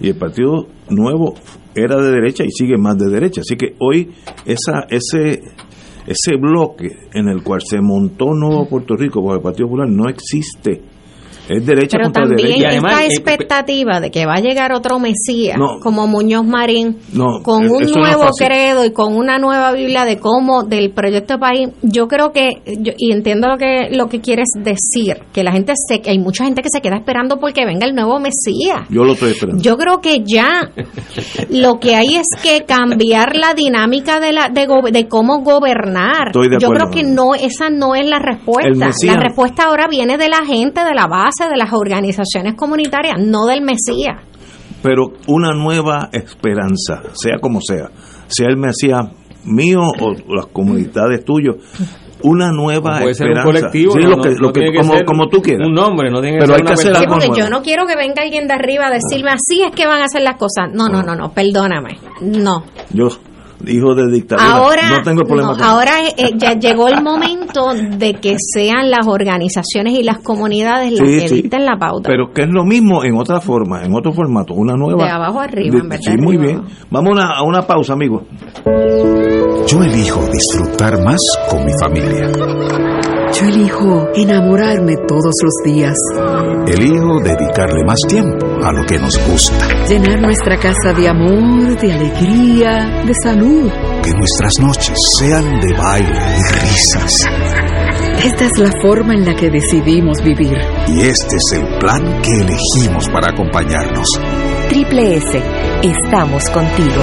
y el Partido Nuevo era de derecha y sigue más de derecha. Así que hoy esa, ese, ese bloque en el cual se montó Nuevo Puerto Rico por el Partido Popular no existe es derecha Pero también esta expectativa de que va a llegar otro Mesías, como Muñoz Marín, con un nuevo credo y con una nueva Biblia de cómo, del proyecto de país, yo creo que, y entiendo lo que, lo que quieres decir, que la gente se, hay mucha gente que se queda esperando porque venga el nuevo Mesías. Yo lo estoy esperando. Yo creo que ya lo que hay es que cambiar la dinámica de, la, de, de cómo gobernar. yo creo que no, esa no es la respuesta. La respuesta ahora viene de la gente, de la base de las organizaciones comunitarias, no del Mesías. Pero una nueva esperanza, sea como sea, sea el Mesías mío o las comunidades tuyas, una nueva esperanza. colectivo, como, tú quieras. Un nombre, no tiene que Pero hay que hacer algo Yo no quiero que venga alguien de arriba a decirme así es que van a hacer las cosas. No, no, no, no, perdóname. No. Yo hijo de dictadura. Ahora, no tengo problema ahora eh, ya llegó el momento de que sean las organizaciones y las comunidades las que dicten la pauta. Pero que es lo mismo en otra forma, en otro formato, una nueva. De abajo arriba, en verdad. Sí, muy bien. Vamos a una, a una pausa, amigos. Yo elijo disfrutar más con mi familia. Yo elijo enamorarme todos los días. Elijo dedicarle más tiempo a lo que nos gusta. Llenar nuestra casa de amor, de alegría, de salud. Que nuestras noches sean de baile y risas. Esta es la forma en la que decidimos vivir. Y este es el plan que elegimos para acompañarnos. Triple S, estamos contigo.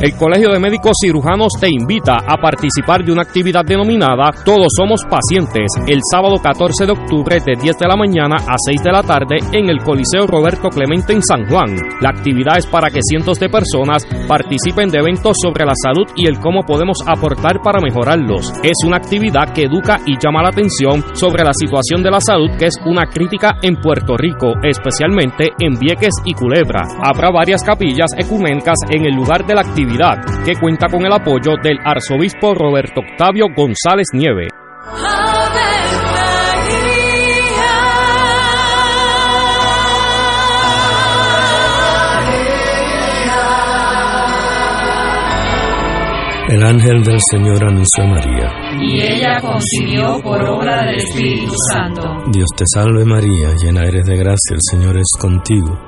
El Colegio de Médicos Cirujanos te invita a participar de una actividad denominada Todos Somos Pacientes el sábado 14 de octubre de 10 de la mañana a 6 de la tarde en el Coliseo Roberto Clemente en San Juan. La actividad es para que cientos de personas participen de eventos sobre la salud y el cómo podemos aportar para mejorarlos. Es una actividad que educa y llama la atención sobre la situación de la salud que es una crítica en Puerto Rico, especialmente en Vieques y Culebra. Habrá varias capillas ecuménicas en el lugar de la actividad que cuenta con el apoyo del arzobispo Roberto Octavio González Nieve. El ángel del Señor anunció a María. Y ella concibió por obra del Espíritu Santo. Dios te salve María, llena eres de gracia, el Señor es contigo.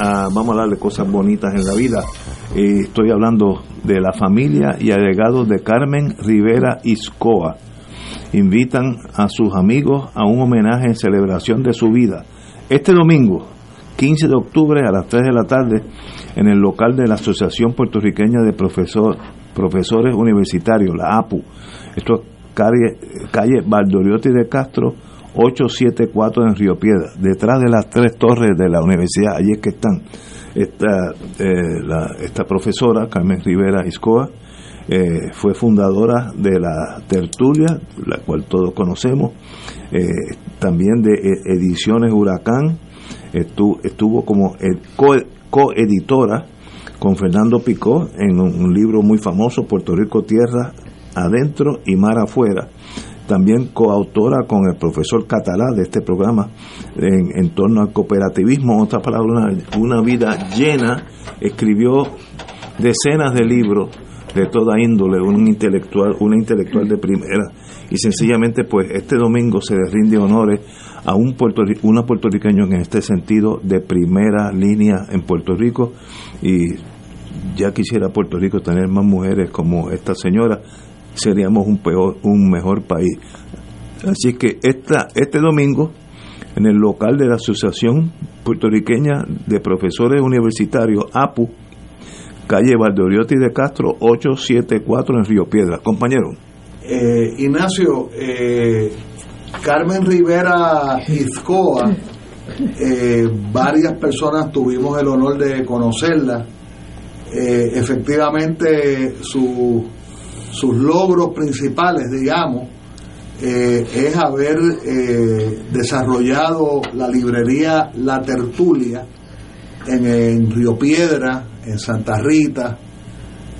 Ah, vamos a hablar de cosas bonitas en la vida. Estoy hablando de la familia y agregados de Carmen Rivera Iscoa. Invitan a sus amigos a un homenaje en celebración de su vida. Este domingo, 15 de octubre a las 3 de la tarde, en el local de la Asociación Puertorriqueña de Profesor, Profesores Universitarios, la APU. Esto es calle, calle Valdoriotti de Castro, 874 en Río Piedra, detrás de las tres torres de la universidad, allí es que están. Esta, eh, esta profesora, Carmen Rivera Iscoa, eh, fue fundadora de la tertulia, la cual todos conocemos, eh, también de Ediciones Huracán, estuvo, estuvo como coeditora con Fernando Picó en un, un libro muy famoso, Puerto Rico Tierra Adentro y Mar Afuera, también coautora con el profesor Catalá de este programa en, torno al cooperativismo, otra palabra, una, una, vida llena, escribió decenas de libros de toda índole, un intelectual, una intelectual de primera, y sencillamente pues este domingo se le rinde honores a un puerto, una puertorriqueño en este sentido de primera línea en Puerto Rico. Y ya quisiera Puerto Rico tener más mujeres como esta señora seríamos un peor, un mejor país. Así que esta, este domingo, en el local de la Asociación Puertorriqueña de Profesores Universitarios, APU, calle Valdoriotti de Castro, 874 en Río Piedra. Compañero. Eh, Ignacio, eh, Carmen Rivera Izcoa, eh, varias personas tuvimos el honor de conocerla. efectivamente, su sus logros principales, digamos, eh, es haber eh, desarrollado la librería La Tertulia en, Río Piedra, en Santa Rita,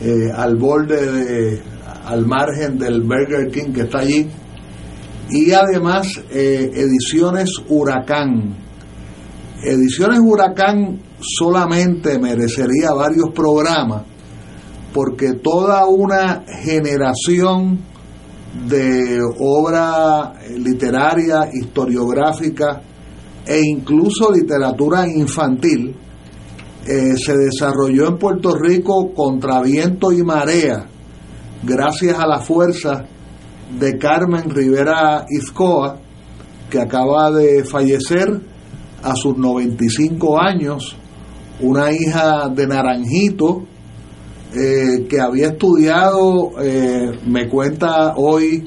eh, al borde de, al margen del Burger King que está allí, y además Ediciones Huracán. Ediciones Huracán solamente merecería varios programas porque toda una generación de obra literaria, historiográfica e incluso literatura infantil eh, se desarrolló en Puerto Rico contra viento y marea, gracias a la fuerza de Carmen Rivera Izcoa, que acaba de fallecer a sus 95 años, una hija de Naranjito, eh, que había estudiado, eh, me cuenta hoy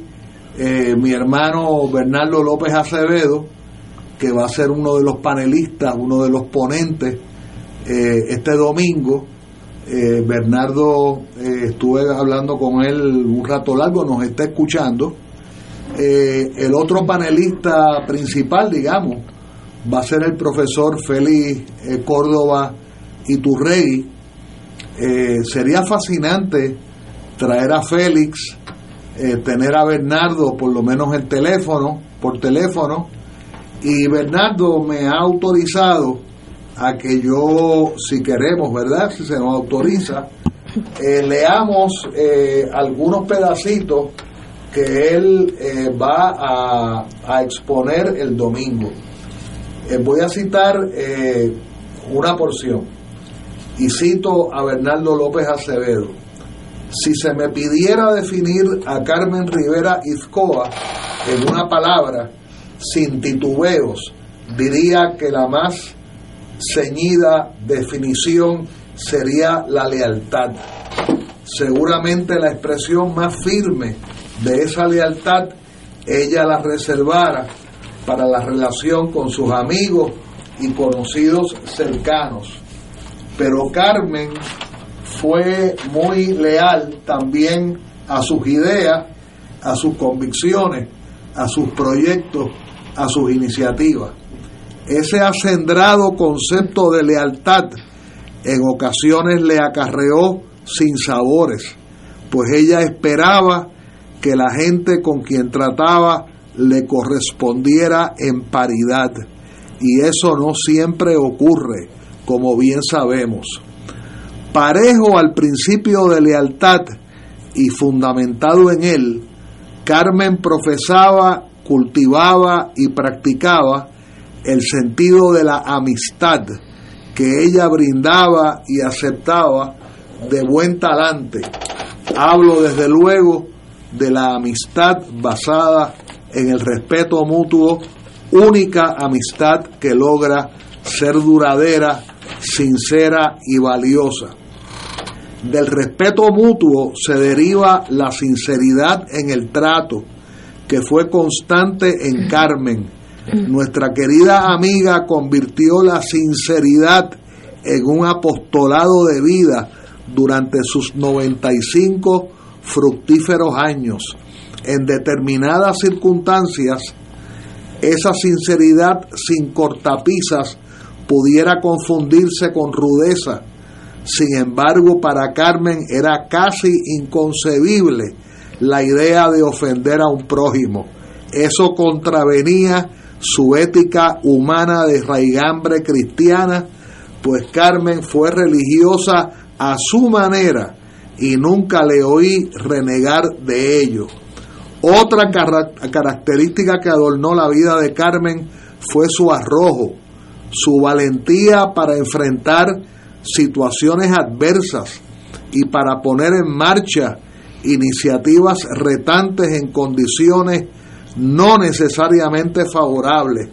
eh, mi hermano Bernardo López Acevedo, que va a ser uno de los panelistas, uno de los ponentes este domingo. Bernardo, estuve hablando con él un rato largo, nos está escuchando. el otro panelista principal, digamos, va a ser el profesor Félix Córdoba Iturregui, eh, sería fascinante traer a Félix, eh, tener a Bernardo por lo menos el teléfono, por teléfono, y Bernardo me ha autorizado a que yo, si queremos, ¿verdad? Si se nos autoriza, eh, leamos algunos pedacitos que él va a, exponer el domingo. voy a citar una porción y cito a Bernardo López Acevedo, si se me pidiera definir a Carmen Rivera Izcoa en una palabra, sin titubeos, diría que la más ceñida definición sería la lealtad. Seguramente la expresión más firme de esa lealtad ella la reservara para la relación con sus amigos y conocidos cercanos pero Carmen fue muy leal también a sus ideas, a sus convicciones, a sus proyectos, a sus iniciativas. Ese acendrado concepto de lealtad en ocasiones le acarreó sin sabores, pues ella esperaba que la gente con quien trataba le correspondiera en paridad. Y eso no siempre ocurre como bien sabemos. Parejo al principio de lealtad y fundamentado en él, Carmen profesaba, cultivaba y practicaba el sentido de la amistad que ella brindaba y aceptaba de buen talante. Hablo desde luego de la amistad basada en el respeto mutuo, única amistad que logra ser duradera sincera y valiosa. Del respeto mutuo se deriva la sinceridad en el trato, que fue constante en Carmen. Nuestra querida amiga convirtió la sinceridad en un apostolado de vida durante sus 95 fructíferos años. En determinadas circunstancias, esa sinceridad sin cortapisas pudiera confundirse con rudeza. Sin embargo, para Carmen era casi inconcebible la idea de ofender a un prójimo. Eso contravenía su ética humana de raigambre cristiana, pues Carmen fue religiosa a su manera y nunca le oí renegar de ello. Otra característica que adornó la vida de Carmen fue su arrojo, su valentía para enfrentar situaciones adversas y para poner en marcha iniciativas retantes en condiciones no necesariamente favorables.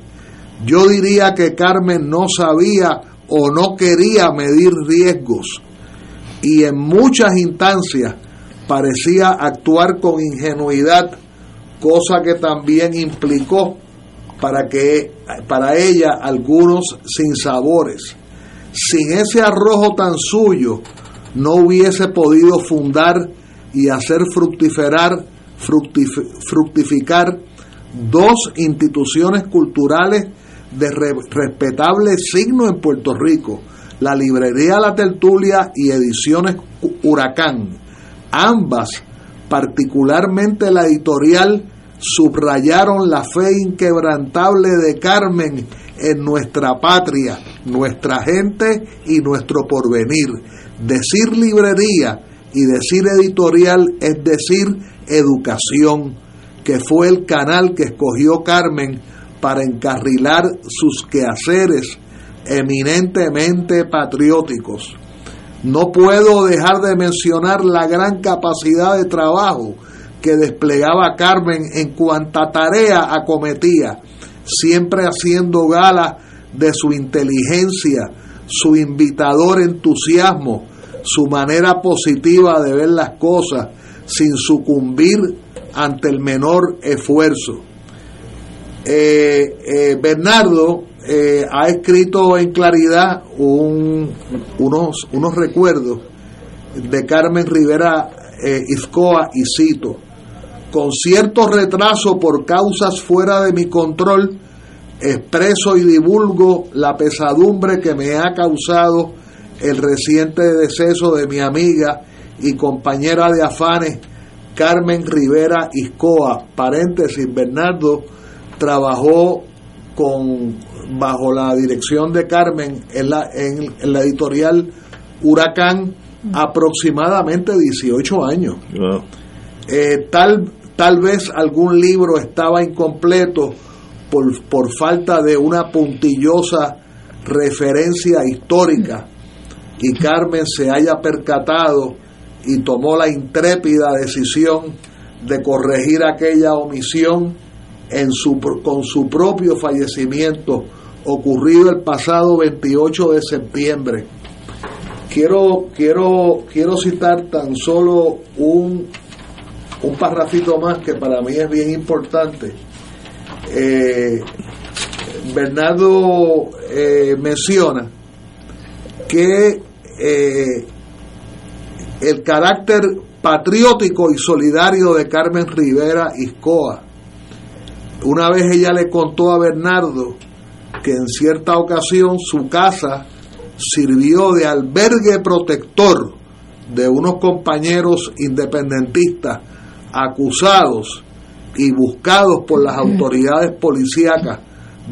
Yo diría que Carmen no sabía o no quería medir riesgos y en muchas instancias parecía actuar con ingenuidad, cosa que también implicó para que para ella algunos sinsabores. Sin ese arrojo tan suyo no hubiese podido fundar y hacer fructificar, fructificar dos instituciones culturales de respetable signo en Puerto Rico, la librería La Tertulia y Ediciones Huracán, ambas, particularmente la editorial subrayaron la fe inquebrantable de Carmen en nuestra patria, nuestra gente y nuestro porvenir. Decir librería y decir editorial es decir educación, que fue el canal que escogió Carmen para encarrilar sus quehaceres eminentemente patrióticos. No puedo dejar de mencionar la gran capacidad de trabajo que desplegaba Carmen en cuanta tarea acometía, siempre haciendo gala de su inteligencia, su invitador entusiasmo, su manera positiva de ver las cosas, sin sucumbir ante el menor esfuerzo. Eh, eh, Bernardo eh, ha escrito en claridad un, unos, unos recuerdos de Carmen Rivera Izcoa y cito, con cierto retraso por causas fuera de mi control, expreso y divulgo la pesadumbre que me ha causado el reciente deceso de mi amiga y compañera de afanes Carmen Rivera Iscoa, paréntesis, Bernardo trabajó con bajo la dirección de Carmen en la, en, la editorial Huracán aproximadamente 18 años. Eh, tal, tal vez algún libro estaba incompleto por, por falta de una puntillosa referencia histórica y Carmen se haya percatado y tomó la intrépida decisión de corregir aquella omisión en su, con su propio fallecimiento ocurrido el pasado 28 de septiembre. Quiero, quiero, quiero citar tan solo un, un parrafito más que para mí es bien importante. Eh, Bernardo eh, menciona que eh, el carácter patriótico y solidario de Carmen Rivera Iscoa. Una vez ella le contó a Bernardo que en cierta ocasión su casa sirvió de albergue protector de unos compañeros independentistas acusados y buscados por las autoridades policíacas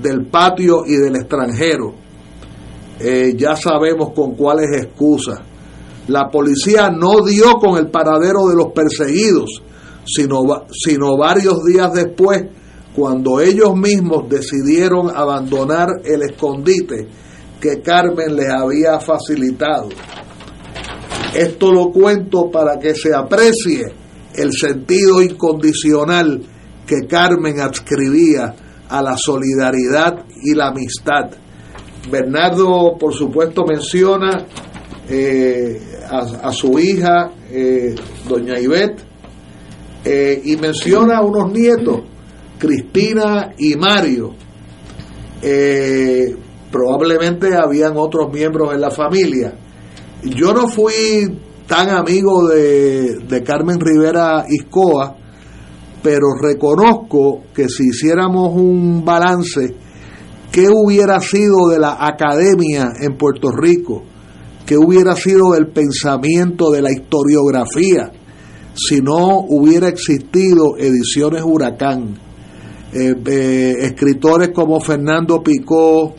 del patio y del extranjero eh, ya sabemos con cuáles excusas. La policía no dio con el paradero de los perseguidos, sino, sino varios días después, cuando ellos mismos decidieron abandonar el escondite que Carmen les había facilitado. Esto lo cuento para que se aprecie el sentido incondicional que Carmen adscribía a la solidaridad y la amistad Bernardo, por supuesto, menciona eh, a, su hija, eh, doña Ivette, eh, y menciona a unos nietos, Cristina y Mario. probablemente habían otros miembros en la familia. Yo no fui tan amigo de, de Carmen Rivera Iscoa, pero reconozco que si hiciéramos un balance, ¿Qué hubiera sido de la academia en Puerto Rico? ¿Qué hubiera sido del pensamiento de la historiografía si no hubiera existido ediciones Huracán? Eh, eh, escritores como Fernando Picó,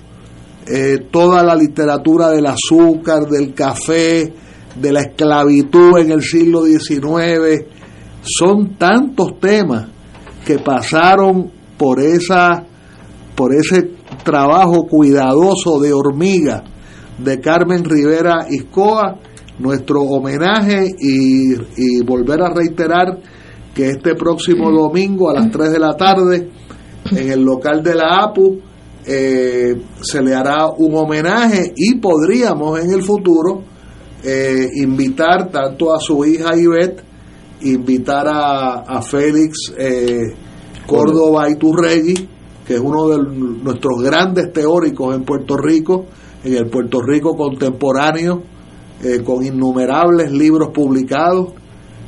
eh, toda la literatura del azúcar, del café, de la esclavitud en el siglo XIX, son tantos temas que pasaron por esa por ese trabajo cuidadoso de hormiga de Carmen Rivera Iscoa, nuestro homenaje y, volver a reiterar que este próximo domingo a las 3 de la tarde en el local de la APU eh, se le hará un homenaje y podríamos en el futuro eh, invitar tanto a su hija Ivette, invitar a, Félix eh, Córdoba Iturregui, que es uno de nuestros grandes teóricos en Puerto Rico, en el Puerto Rico contemporáneo, eh, con innumerables libros publicados,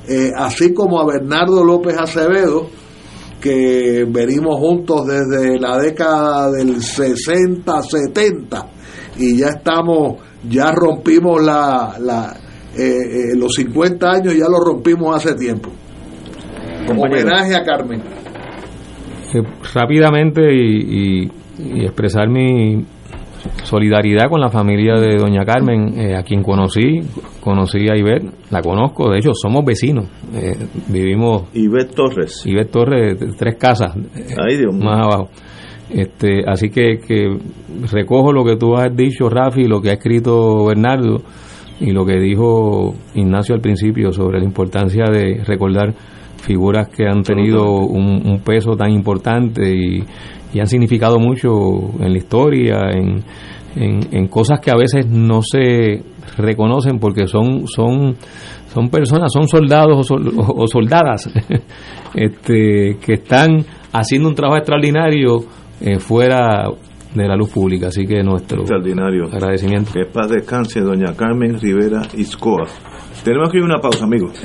eh, así como a Bernardo López Acevedo, que venimos juntos desde la década del 60, 70, y ya estamos, ya rompimos la, la eh, los 50 años, ya lo rompimos hace tiempo. Homenaje a Carmen rápidamente y, expresar mi solidaridad con la familia de doña Carmen, eh, a quien conocí, conocí a Ivette, la conozco, de hecho somos vecinos, eh, vivimos... Ivette Torres. Ivette Torres, tres casas, más abajo. Este, así que, que recojo lo que tú has dicho, Rafi, lo que ha escrito Bernardo y lo que dijo Ignacio al principio sobre la importancia de recordar figuras que han tenido un, peso tan importante y, y, han significado mucho en la historia, en, en, en, cosas que a veces no se reconocen porque son son son personas, son soldados o, sol, o soldadas este, que están haciendo un trabajo extraordinario eh, fuera de la luz pública. Así que nuestro extraordinario agradecimiento. Que paz descanse, doña Carmen Rivera Iscoa. Tenemos que ir a una pausa, amigos.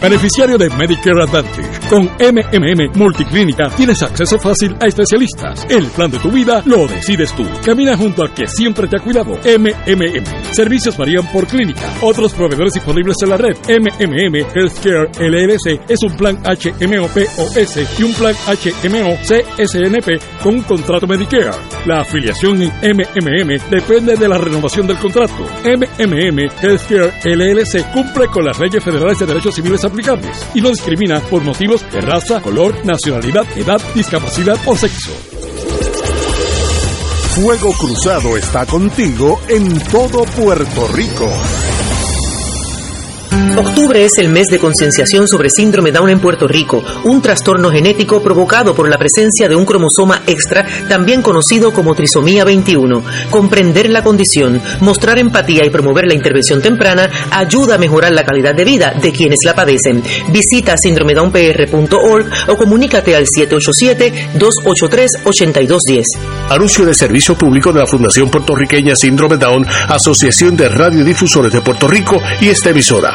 Beneficiario de Medicare Advantage. Con MMM Multiclínica tienes acceso fácil a especialistas. El plan de tu vida lo decides tú. Camina junto al que siempre te ha cuidado. MMM. Servicios varían por clínica. Otros proveedores disponibles en la red. MMM Healthcare LLC es un plan HMO POS y un plan HMO CSNP con un contrato Medicare. La afiliación en MMM depende de la renovación del contrato. MMM Healthcare LLC cumple con las leyes federales de derechos civiles y no discrimina por motivos de raza, color, nacionalidad, edad, discapacidad o sexo. Fuego Cruzado está contigo en todo Puerto Rico. Octubre es el mes de concienciación sobre síndrome Down en Puerto Rico, un trastorno genético provocado por la presencia de un cromosoma extra, también conocido como trisomía 21. Comprender la condición, mostrar empatía y promover la intervención temprana ayuda a mejorar la calidad de vida de quienes la padecen. Visita síndromedownpr.org o comunícate al 787-283-8210. Anuncio de servicio público de la Fundación Puertorriqueña Síndrome Down, Asociación de Radiodifusores de Puerto Rico y esta emisora.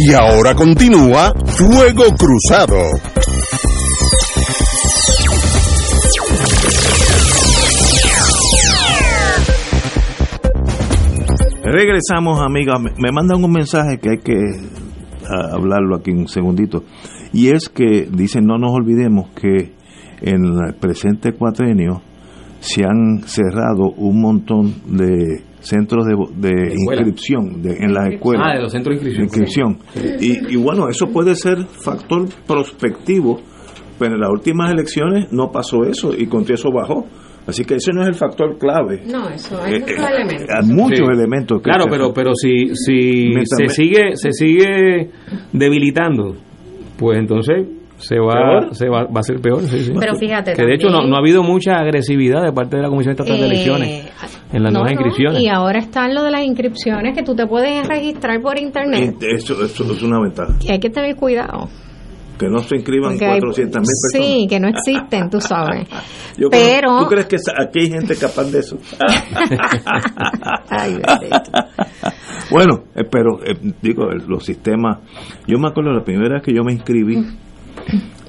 Y ahora continúa Fuego Cruzado. Regresamos, amigas. Me mandan un mensaje que hay que uh, hablarlo aquí un segundito. Y es que dicen, no nos olvidemos que en el presente cuatrenio se han cerrado un montón de centros de, de, de inscripción de, en las escuelas. Ah, de los centros de inscripción. inscripción. Sí. Y, y, bueno, eso puede ser factor prospectivo, pero en las últimas elecciones no pasó eso y con eso bajó. Así que ese no es el factor clave. No, eso hay muchos eh, elementos. Hay muchos sí. elementos. claro, pero pero si si se sigue se sigue debilitando, pues entonces se va se va, va a ser peor sí, sí. pero fíjate que de hecho no, no, ha habido mucha agresividad de parte de la comisión estatal eh, de elecciones en las no, nuevas inscripciones y ahora está lo de las inscripciones que tú te puedes registrar por internet eso, eso es una ventaja y hay que tener cuidado que no se inscriban 400 mil personas. Sí, que no existen, tú sabes. Yo Pero... Creo, ¿Tú crees que aquí hay gente capaz de eso? Ay, bueno, eh, pero eh, digo, los sistemas... Yo me acuerdo la primera vez que yo me inscribí,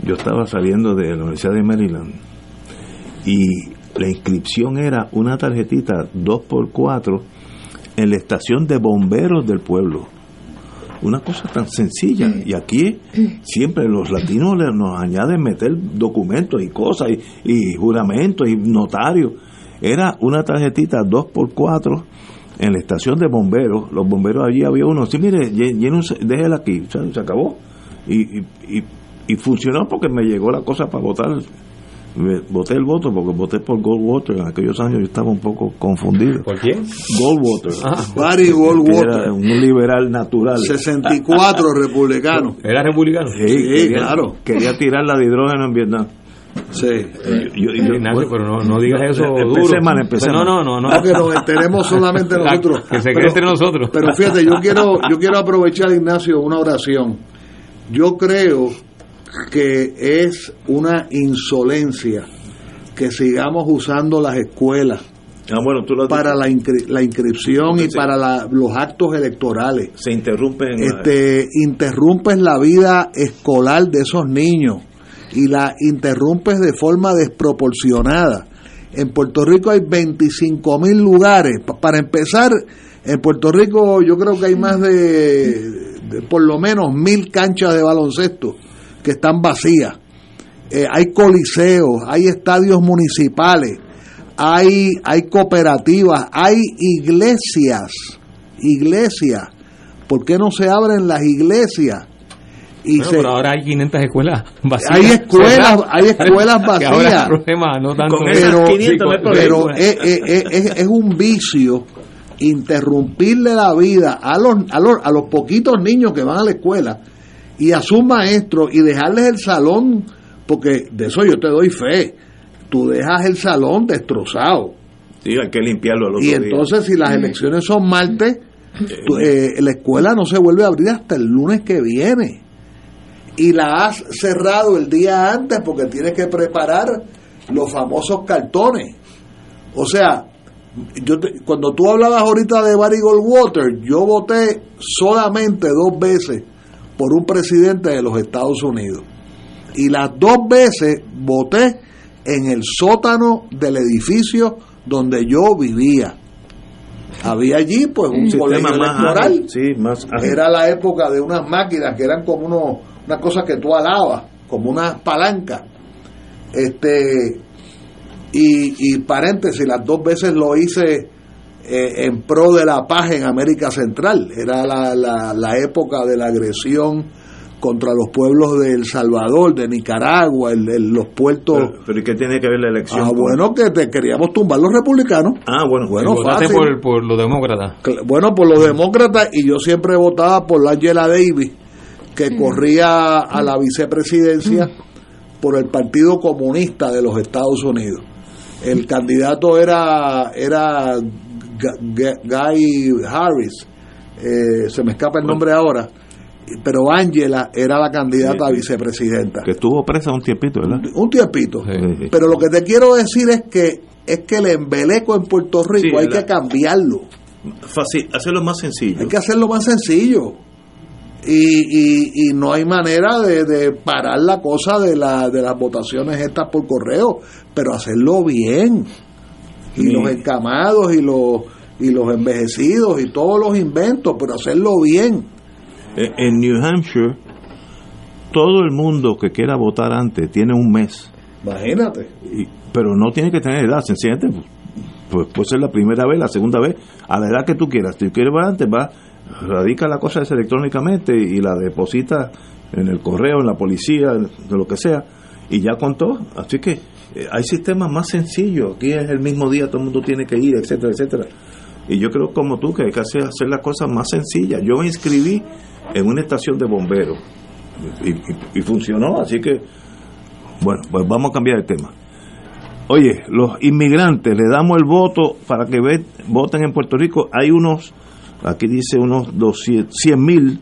yo estaba saliendo de la Universidad de Maryland y la inscripción era una tarjetita 2x4 en la estación de bomberos del pueblo. Una cosa tan sencilla. Y aquí siempre los latinos nos añaden meter documentos y cosas y, juramentos y notarios. Era una tarjetita 2x4 en la estación de bomberos. Los bomberos allí había uno sí mire déjela aquí se, se acabó y, y, y, funcionó porque me llegó la cosa para votar voté el voto porque voté por Goldwater. En aquellos años yo estaba un poco confundido. ¿Por quién? Goldwater. Ah, Barry Goldwater. Era un liberal natural. 64 republicano. ¿Era republicano? Sí, sí quería, claro. Quería tirar la de hidrógeno en Vietnam. Sí. Ignacio, pero no, no digas eso empecé duro. mal, empecé no, mal. no, no, no. Ah, que nos enteremos solamente nosotros. Que se quede entre nosotros. Pero fíjate, yo quiero, yo quiero aprovechar, Ignacio, una oración. Yo creo que es una insolencia que sigamos usando las escuelas Ah, bueno, tú para la, inscri- la inscripción y para la- los actos electorales. se interrumpen Este, interrumpes la vida escolar de esos niños y la interrumpes de forma desproporcionada. En Puerto Rico hay 25 mil lugares. Pa- Para empezar, en Puerto Rico yo creo que hay más de, de por lo menos mil canchas de baloncesto que están vacías. Eh, hay coliseos, hay estadios municipales, hay, hay cooperativas, hay iglesias, iglesias. ¿Por qué no se abren las iglesias? Y Bueno, se- pero ahora hay 500 escuelas vacías. hay escuelas, ¿verdad? hay escuelas ahora vacías. problema no tanto pero, 500 no hay problema. pero es, es- es- es un vicio interrumpirle la vida a los, a los a los poquitos niños que van a la escuela y a sus maestros y dejarles el salón porque de eso yo te doy fe. Tú dejas el salón destrozado. Sí, hay que limpiarlo otro y entonces si las elecciones son martes tú- eh, la escuela no se vuelve a abrir hasta el lunes que viene. Y la has cerrado el día antes porque tienes que preparar los famosos cartones. O sea yo te- cuando tú hablabas ahorita de Barry Goldwater yo voté solamente dos veces por un presidente de los Estados Unidos y las dos veces voté en el sótano del edificio donde yo vivía. Había allí pues un más electoral. ágil, sí, más. Era la época de unas máquinas que eran como unos, unas cosas que tú alabas, como unas palancas. Este y, y paréntesis, las dos veces lo hice eh, en pro de la paz en América Central. Era la, la, la época de la agresión contra los pueblos de El Salvador, de Nicaragua, el- el- los puertos. Pero, pero ¿y qué tiene que ver la elección? ah, con- bueno, que te queríamos tumbar los republicanos. Ah, bueno. Bueno, votaste por, por los demócratas. Bueno, por los demócratas y yo siempre votaba por la Angela Davis, que corría a la vicepresidencia por el Partido Comunista de los Estados Unidos. El candidato era era Guy Harris, eh, se me escapa el nombre ahora, pero Angela era la candidata a vicepresidenta. Que estuvo presa un tiempito, ¿verdad? Un tiempito. Sí. Pero lo que te quiero decir es que es que el embeleco en Puerto Rico Sí, hay la- que cambiarlo. Fácil, hacerlo más sencillo. Hay que hacerlo más sencillo. Y, y, y no hay manera de, de parar la cosa de, la, de las votaciones estas por correo, pero hacerlo bien. Y Sí. los encamados y los, y los envejecidos y todos los inventos, pero hacerlo bien. Eh, En New Hampshire, todo el mundo que quiera votar antes tiene un mes. Imagínate. Y- pero no tiene que tener edad, sencillamente. Pues, pues puede ser la primera vez, la segunda vez, a la edad que tú quieras. Si tú quieres votar antes, va, radica la cosa esa electrónicamente y la deposita en el correo, en la policía, de lo que sea, y ya contó. Así que eh, hay sistemas más sencillos. Aquí es el mismo día, todo el mundo tiene que ir, etcétera, etcétera. Y yo creo como tú que hay que hacer, las cosas más sencillas. Yo me inscribí en una estación de bomberos y, y- funcionó, así que bueno, pues vamos a cambiar el tema. Oye, los inmigrantes, le damos el voto para que voten en Puerto Rico. Hay unos, aquí dice unos 100 mil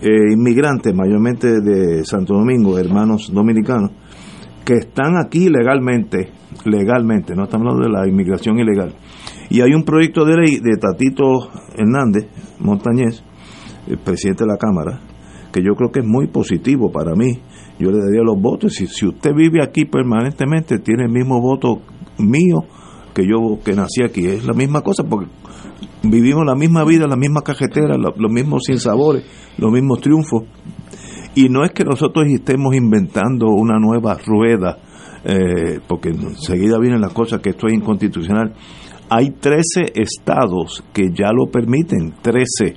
eh, inmigrantes, mayormente de Santo Domingo, hermanos dominicanos, que están aquí legalmente, legalmente, no estamos hablando de la inmigración ilegal. Y hay un proyecto de ley de Tatito Hernández Montañez, el presidente de la Cámara, que yo creo que es muy positivo para mí. Yo le daría los votos. Si, si usted vive aquí permanentemente, tiene el mismo voto mío que yo que nací aquí. Es la misma cosa porque vivimos la misma vida, la misma cajetera, lo- los mismos sinsabores, los mismos triunfos. Y no es que nosotros estemos inventando una nueva rueda, eh, porque enseguida vienen las cosas que esto es inconstitucional. Hay 13 estados que ya lo permiten, 13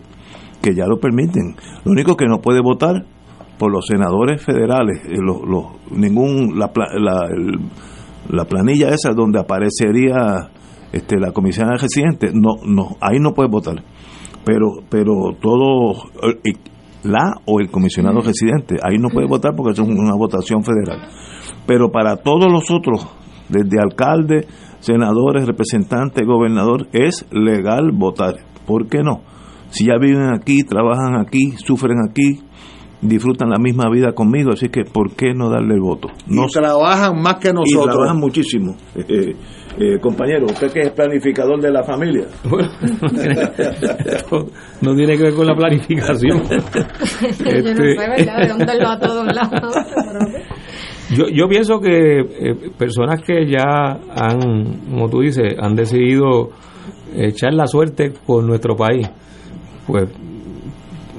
que ya lo permiten. Lo único que no puede votar por los senadores federales, eh, los, los- ningún la, la, la planilla esa donde aparecería este la comisionada residente, no no ahí no puede votar. Pero pero todo eh, la o el comisionado residente, ahí no puede votar porque es una votación federal. pero para todos los otros, desde alcalde, senadores, representantes, gobernador, es legal votar. ¿Por qué no? Si ya viven aquí, trabajan aquí, sufren aquí, disfrutan la misma vida conmigo, así que ¿por qué no darle el voto? No, trabajan más que nosotros. Y trabajan muchísimo. Eh, compañero, usted que es planificador de la familia. no tiene que ver con la planificación. este, yo, yo pienso que eh, personas que ya han, como tú dices, han decidido echar la suerte con nuestro país, pues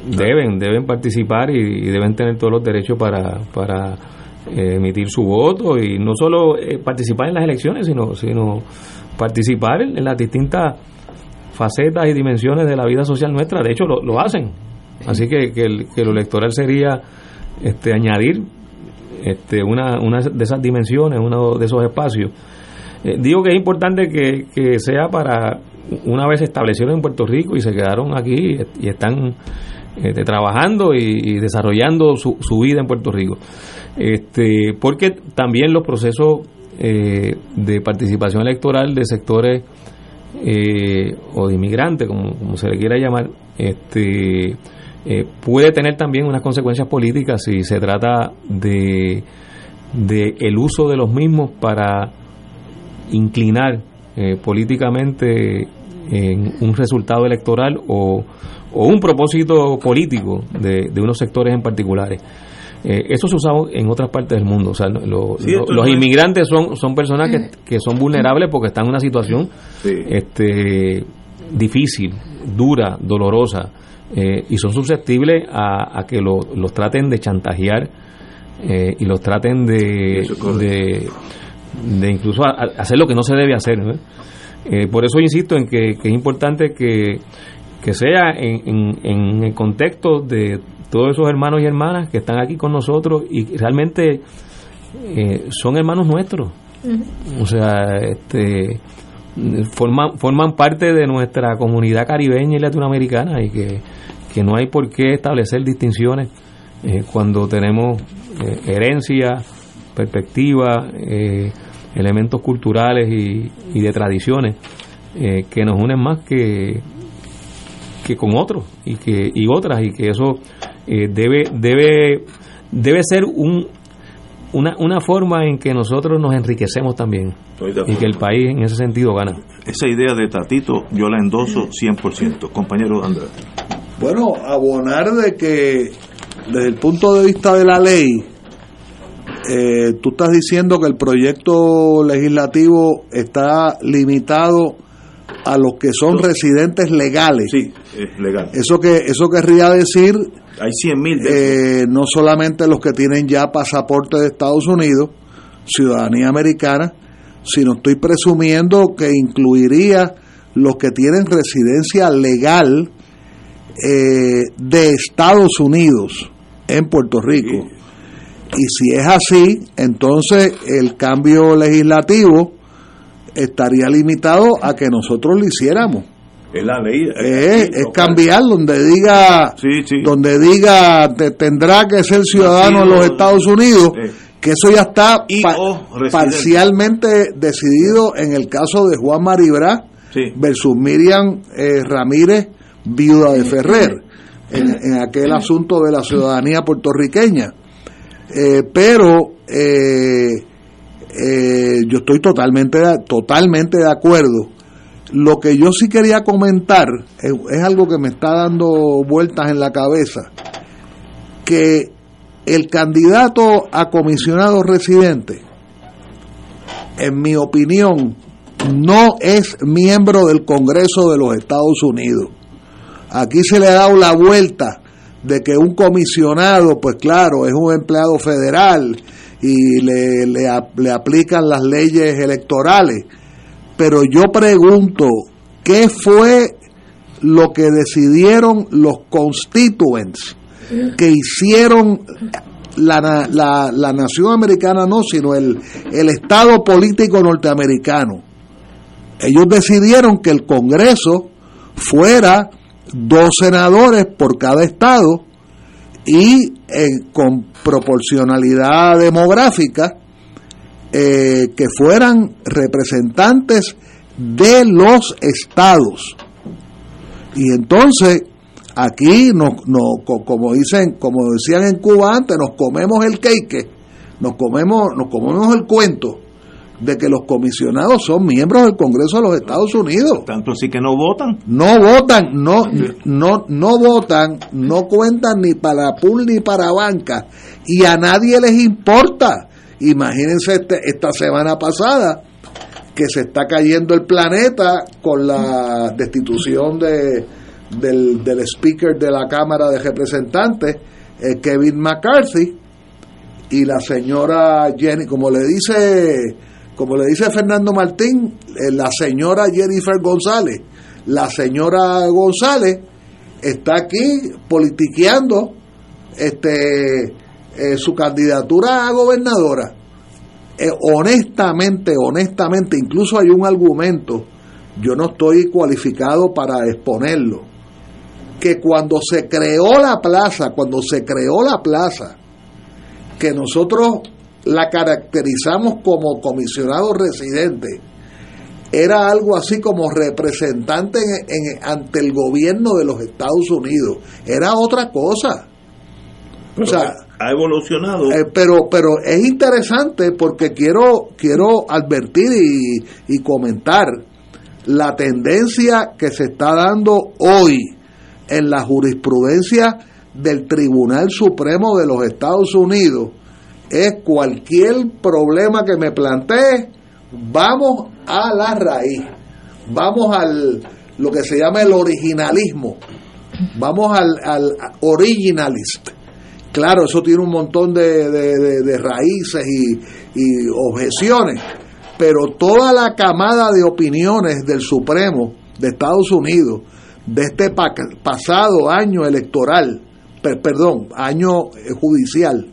deben, deben participar y, deben tener todos los derechos para, para eh, emitir su voto y no solo eh, participar en las elecciones, sino, sino participar en, las distintas facetas y dimensiones de la vida social nuestra. De hecho, lo, lo hacen. Así que, que, lo electoral sería este, añadir este, una, una de esas dimensiones, uno de esos espacios. Eh, digo que es importante que, que sea para una vez establecieron en Puerto Rico y se quedaron aquí y están este, trabajando y, desarrollando su, su, vida en Puerto Rico. Este, porque también los procesos eh, de participación electoral de sectores eh, o de inmigrantes, como, se le quiera llamar, este, eh, puede tener también unas consecuencias políticas si se trata de, de el uso de los mismos para inclinar políticamente en un resultado electoral o, o un propósito político de, de unos sectores en particulares. Eh, eso se usa en otras partes del mundo. O sea, los inmigrantes son, son personas que, que, son vulnerables porque están en una situación este, difícil, dura, dolorosa, eh, y son susceptibles a, a que los traten de chantajear eh, y los traten de, de, incluso hacer lo que no se debe hacer. Por eso insisto en que, que es importante que que sea en, en, el contexto de todos esos hermanos y hermanas que están aquí con nosotros y realmente eh, son hermanos nuestros. O sea, este forman, forman parte de nuestra comunidad caribeña y latinoamericana y que, no hay por qué establecer distinciones eh, cuando tenemos eh, herencia, perspectiva, elementos culturales y, y de tradiciones que nos unen más que, que con otros y que y otras y que eso eh, debe debe debe ser un una, una forma en que nosotros nos enriquecemos también y que el país en ese sentido gana. Esa idea de Tatito yo la endoso 100%, compañero Andrés. Bueno, abonar de que desde el punto de vista de la ley, eh, tú estás diciendo que el proyecto legislativo está limitado a los que son residentes legales. Sí, es legal. Eso, que, eso querría decir... Hay 100 mil eh, No solamente los que tienen ya pasaporte de Estados Unidos, ciudadanía americana, sino estoy presumiendo que incluiría los que tienen residencia legal eh, de Estados Unidos en Puerto Rico. Y si es así, entonces el cambio legislativo estaría limitado a que nosotros lo hiciéramos. Es la ley. Es, cambiar donde diga, donde diga tendrá que ser ciudadano de los Estados Unidos, que eso ya está parcialmente decidido en el caso de Juan Maribra versus Miriam eh, Ramírez, viuda de Ferrer, en, aquel asunto de la ciudadanía puertorriqueña. Eh, pero eh, eh, yo estoy totalmente, totalmente de acuerdo. Lo que yo sí quería comentar es, algo que me está dando vueltas en la cabeza, que el candidato a comisionado residente, en mi opinión, no es miembro del Congreso de los Estados Unidos. Aquí se le ha dado la vuelta de que un comisionado, pues claro, es un empleado federal y le, le, aplican las leyes electorales. Pero yo pregunto, ¿qué fue lo que decidieron los constituents que hicieron la, la, la, nación americana, no, sino el, el Estado político norteamericano? Ellos decidieron que el Congreso fuera dos senadores por cada estado y con proporcionalidad demográfica eh, que fueran representantes de los estados. Y entonces, aquí, nos, nos, como dicen, como decían en Cuba antes, nos comemos el cake, nos comemos, nos comemos el cuento de que los comisionados son miembros del Congreso de los Estados Unidos. Tanto así que no votan. No votan, no, no, no votan, no cuentan ni para pool ni para banca y a nadie les importa. Imagínense este, esta semana pasada que se está cayendo el planeta con la destitución de, del, del speaker de la Cámara de Representantes, eh, Kevin McCarthy, y la señora Jenny, como le dice, como le dice Fernando Martín, eh, la señora Jennifer González, la señora González está aquí politiqueando este eh, su candidatura a gobernadora. Eh, honestamente, honestamente, incluso hay un argumento, yo no estoy cualificado para exponerlo, que cuando se creó la plaza, cuando se creó la plaza, que nosotros la caracterizamos como comisionado residente, era algo así como representante en, ante el gobierno de los Estados Unidos, era otra cosa. O sea, ha evolucionado. Eh, pero, pero es interesante porque quiero, quiero advertir y, y comentar la tendencia que se está dando hoy en la jurisprudencia del Tribunal Supremo de los Estados Unidos es cualquier problema que me plantee, vamos a la raíz, vamos al lo que se llama el originalismo, vamos al, al originalist. Claro, eso tiene un montón de, de, raíces y, y objeciones, pero toda la camada de opiniones del Supremo de Estados Unidos de este pasado año electoral, perdón, año judicial,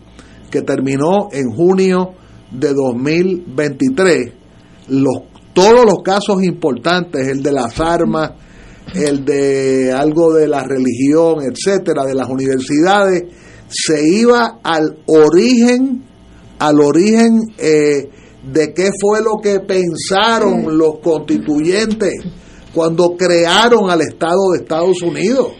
que terminó en junio de 2023, los, todos los casos importantes, el de las armas, el de algo de la religión, etcétera, de las universidades, se iba al origen, al origen eh, de qué fue lo que pensaron los constituyentes cuando crearon al Estado de Estados Unidos.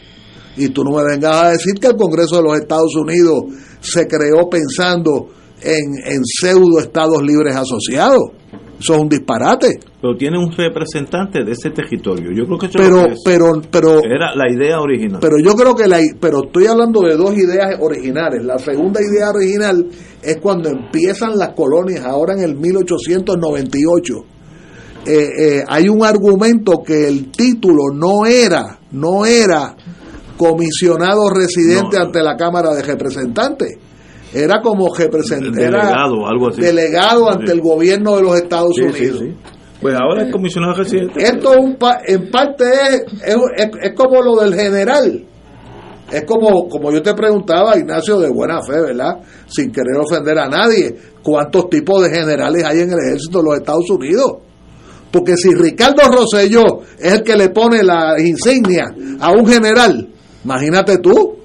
Y tú no me vengas a decir que el Congreso de los Estados Unidos se creó pensando en, en pseudo estados libres asociados. Eso es un disparate. Pero tiene un representante de ese territorio. Yo creo que eso pero, es. pero, pero, era la idea original. Pero yo creo que la, pero estoy hablando de dos ideas originales. La segunda idea original es cuando empiezan las colonias, ahora en el 1898. Eh, eh, hay un argumento que el título no era, no era comisionado residente no, ante la Cámara de Representantes. Era como representante, delegado, algo así. delegado ante el gobierno de los Estados Sí, sí, Unidos. sí. Pues ahora es comisionado residente. Esto un pa- en parte es, es, es- es como lo del general. Es como, como yo te preguntaba, Ignacio, de buena fe, ¿verdad? Sin querer ofender a nadie. ¿Cuántos tipos de generales hay en el ejército de los Estados Unidos? Porque si Ricardo Rosselló es el que le pone la insignia a un general, imagínate tú,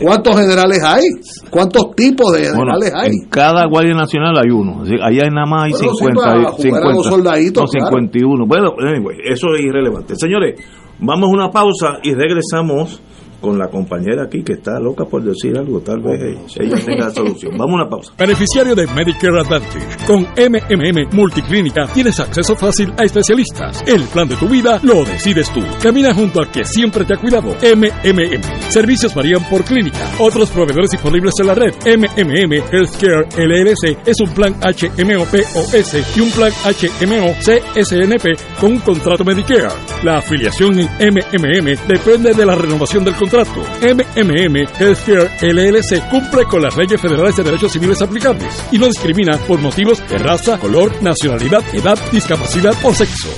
¿cuántos generales hay? ¿Cuántos tipos de Bueno, generales hay? en cada Guardia Nacional hay uno. Allá nada más hay Bueno, sí, 50. para hay jugar a 50 los soldaditos, no, claro. 51. Bueno, anyway, eso es irrelevante. Señores, vamos a una pausa y regresamos con la compañera aquí que está loca por decir algo. Tal vez ella tenga la solución. Vamos a una pausa. Beneficiario de Medicare Advantage. Con MMM Multiclínica tienes acceso fácil a especialistas. El plan de tu vida lo decides tú. Camina junto al que siempre te ha cuidado. MMM. Servicios varían por clínica. Otros proveedores disponibles en la red. MMM Healthcare LLC es un plan HMO POS y un plan HMO CSNP con un contrato Medicare. La afiliación en MMM depende de la renovación del contrato. MMM Healthcare LLC cumple con las leyes federales de derechos civiles aplicables y no discrimina por motivos de raza, color, nacionalidad, edad, discapacidad o sexo.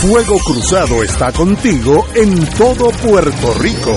Fuego Cruzado está contigo en todo Puerto Rico.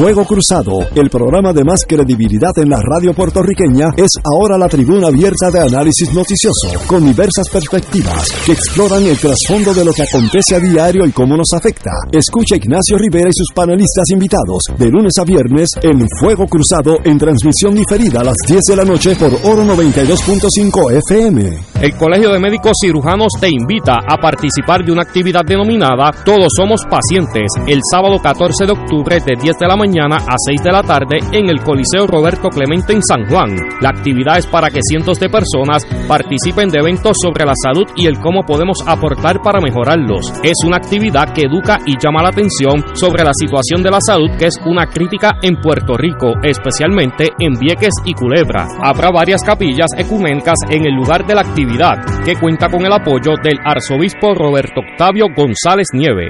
Fuego Cruzado, el programa de más credibilidad en la radio puertorriqueña, es ahora la tribuna abierta de análisis noticioso, con diversas perspectivas que exploran el trasfondo de lo que acontece a diario y cómo nos afecta. Escucha Ignacio Rivera y sus panelistas invitados de lunes a viernes en Fuego Cruzado en transmisión diferida a las 10 de la noche por Oro 92.5 FM. El Colegio de Médicos Cirujanos te invita a participar de una actividad denominada Todos Somos Pacientes el sábado 14 de octubre de 10 de la mañana a 6 de la tarde en el Coliseo Roberto Clemente en San Juan. La actividad es para que cientos de personas participen de eventos sobre la salud y el cómo podemos aportar para mejorarlos. Es una actividad que educa y llama la atención sobre la situación de la salud que es una crítica en Puerto Rico, especialmente en Vieques y Culebra. Habrá varias capillas ecuménicas en el lugar de la actividad, que cuenta con el apoyo del arzobispo Roberto Octavio González Nieve.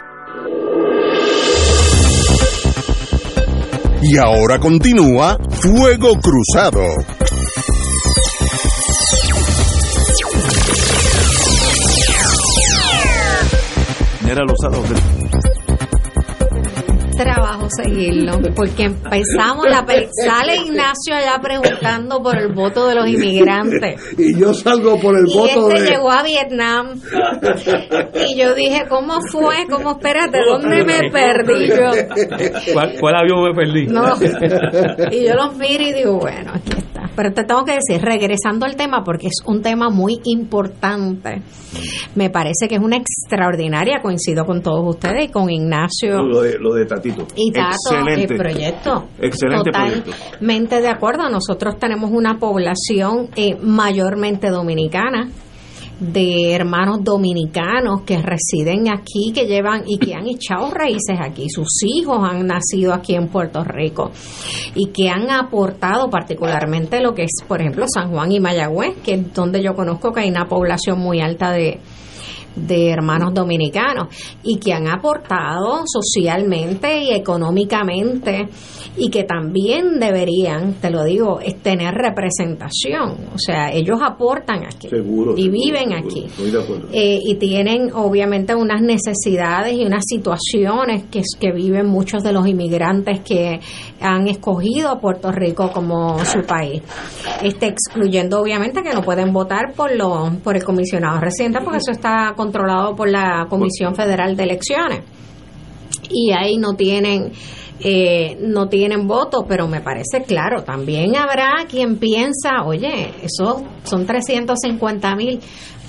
Y ahora continúa Fuego Cruzado. Era Lozano. Trabajo seguirlo, porque empezamos, la sale Ignacio allá preguntando por el voto de los inmigrantes. y yo salgo por el Y voto este de... llegó a Vietnam y yo dije, ¿cómo fue? ¿Cómo espérate? ¿Dónde me perdí yo? ¿Cuál, cuál avión me perdí? No. Y yo los miro y digo, bueno, aquí. Pero te tengo que decir, regresando al tema, porque es un tema muy importante, me parece que es una extraordinaria, coincido con todos ustedes y con Ignacio Lo de, lo de Tatito. y Tato, Excelente. el proyecto. Excelente proyecto. Totalmente de acuerdo. Nosotros tenemos una población eh, mayormente dominicana de hermanos dominicanos que residen aquí, que llevan y que han echado raíces aquí. Sus hijos han nacido aquí en Puerto Rico y que han aportado particularmente lo que es, por ejemplo, San Juan y Mayagüez, que es donde yo conozco que hay una población muy alta de, de hermanos dominicanos y que han aportado socialmente y económicamente y que también deberían, te lo digo, es tener representación. O sea, ellos aportan aquí Seguro. y seguro, viven seguro. aquí. Eh, y tienen obviamente unas necesidades y unas situaciones que, que viven muchos de los inmigrantes que han escogido a Puerto Rico como su país. Este, excluyendo obviamente que no pueden votar por, lo, por el comisionado residente porque eso está controlado por la Comisión Federal de Elecciones. Y ahí no tienen eh, no tienen voto, pero me parece claro, también habrá quien piensa, oye, eso son 350 mil,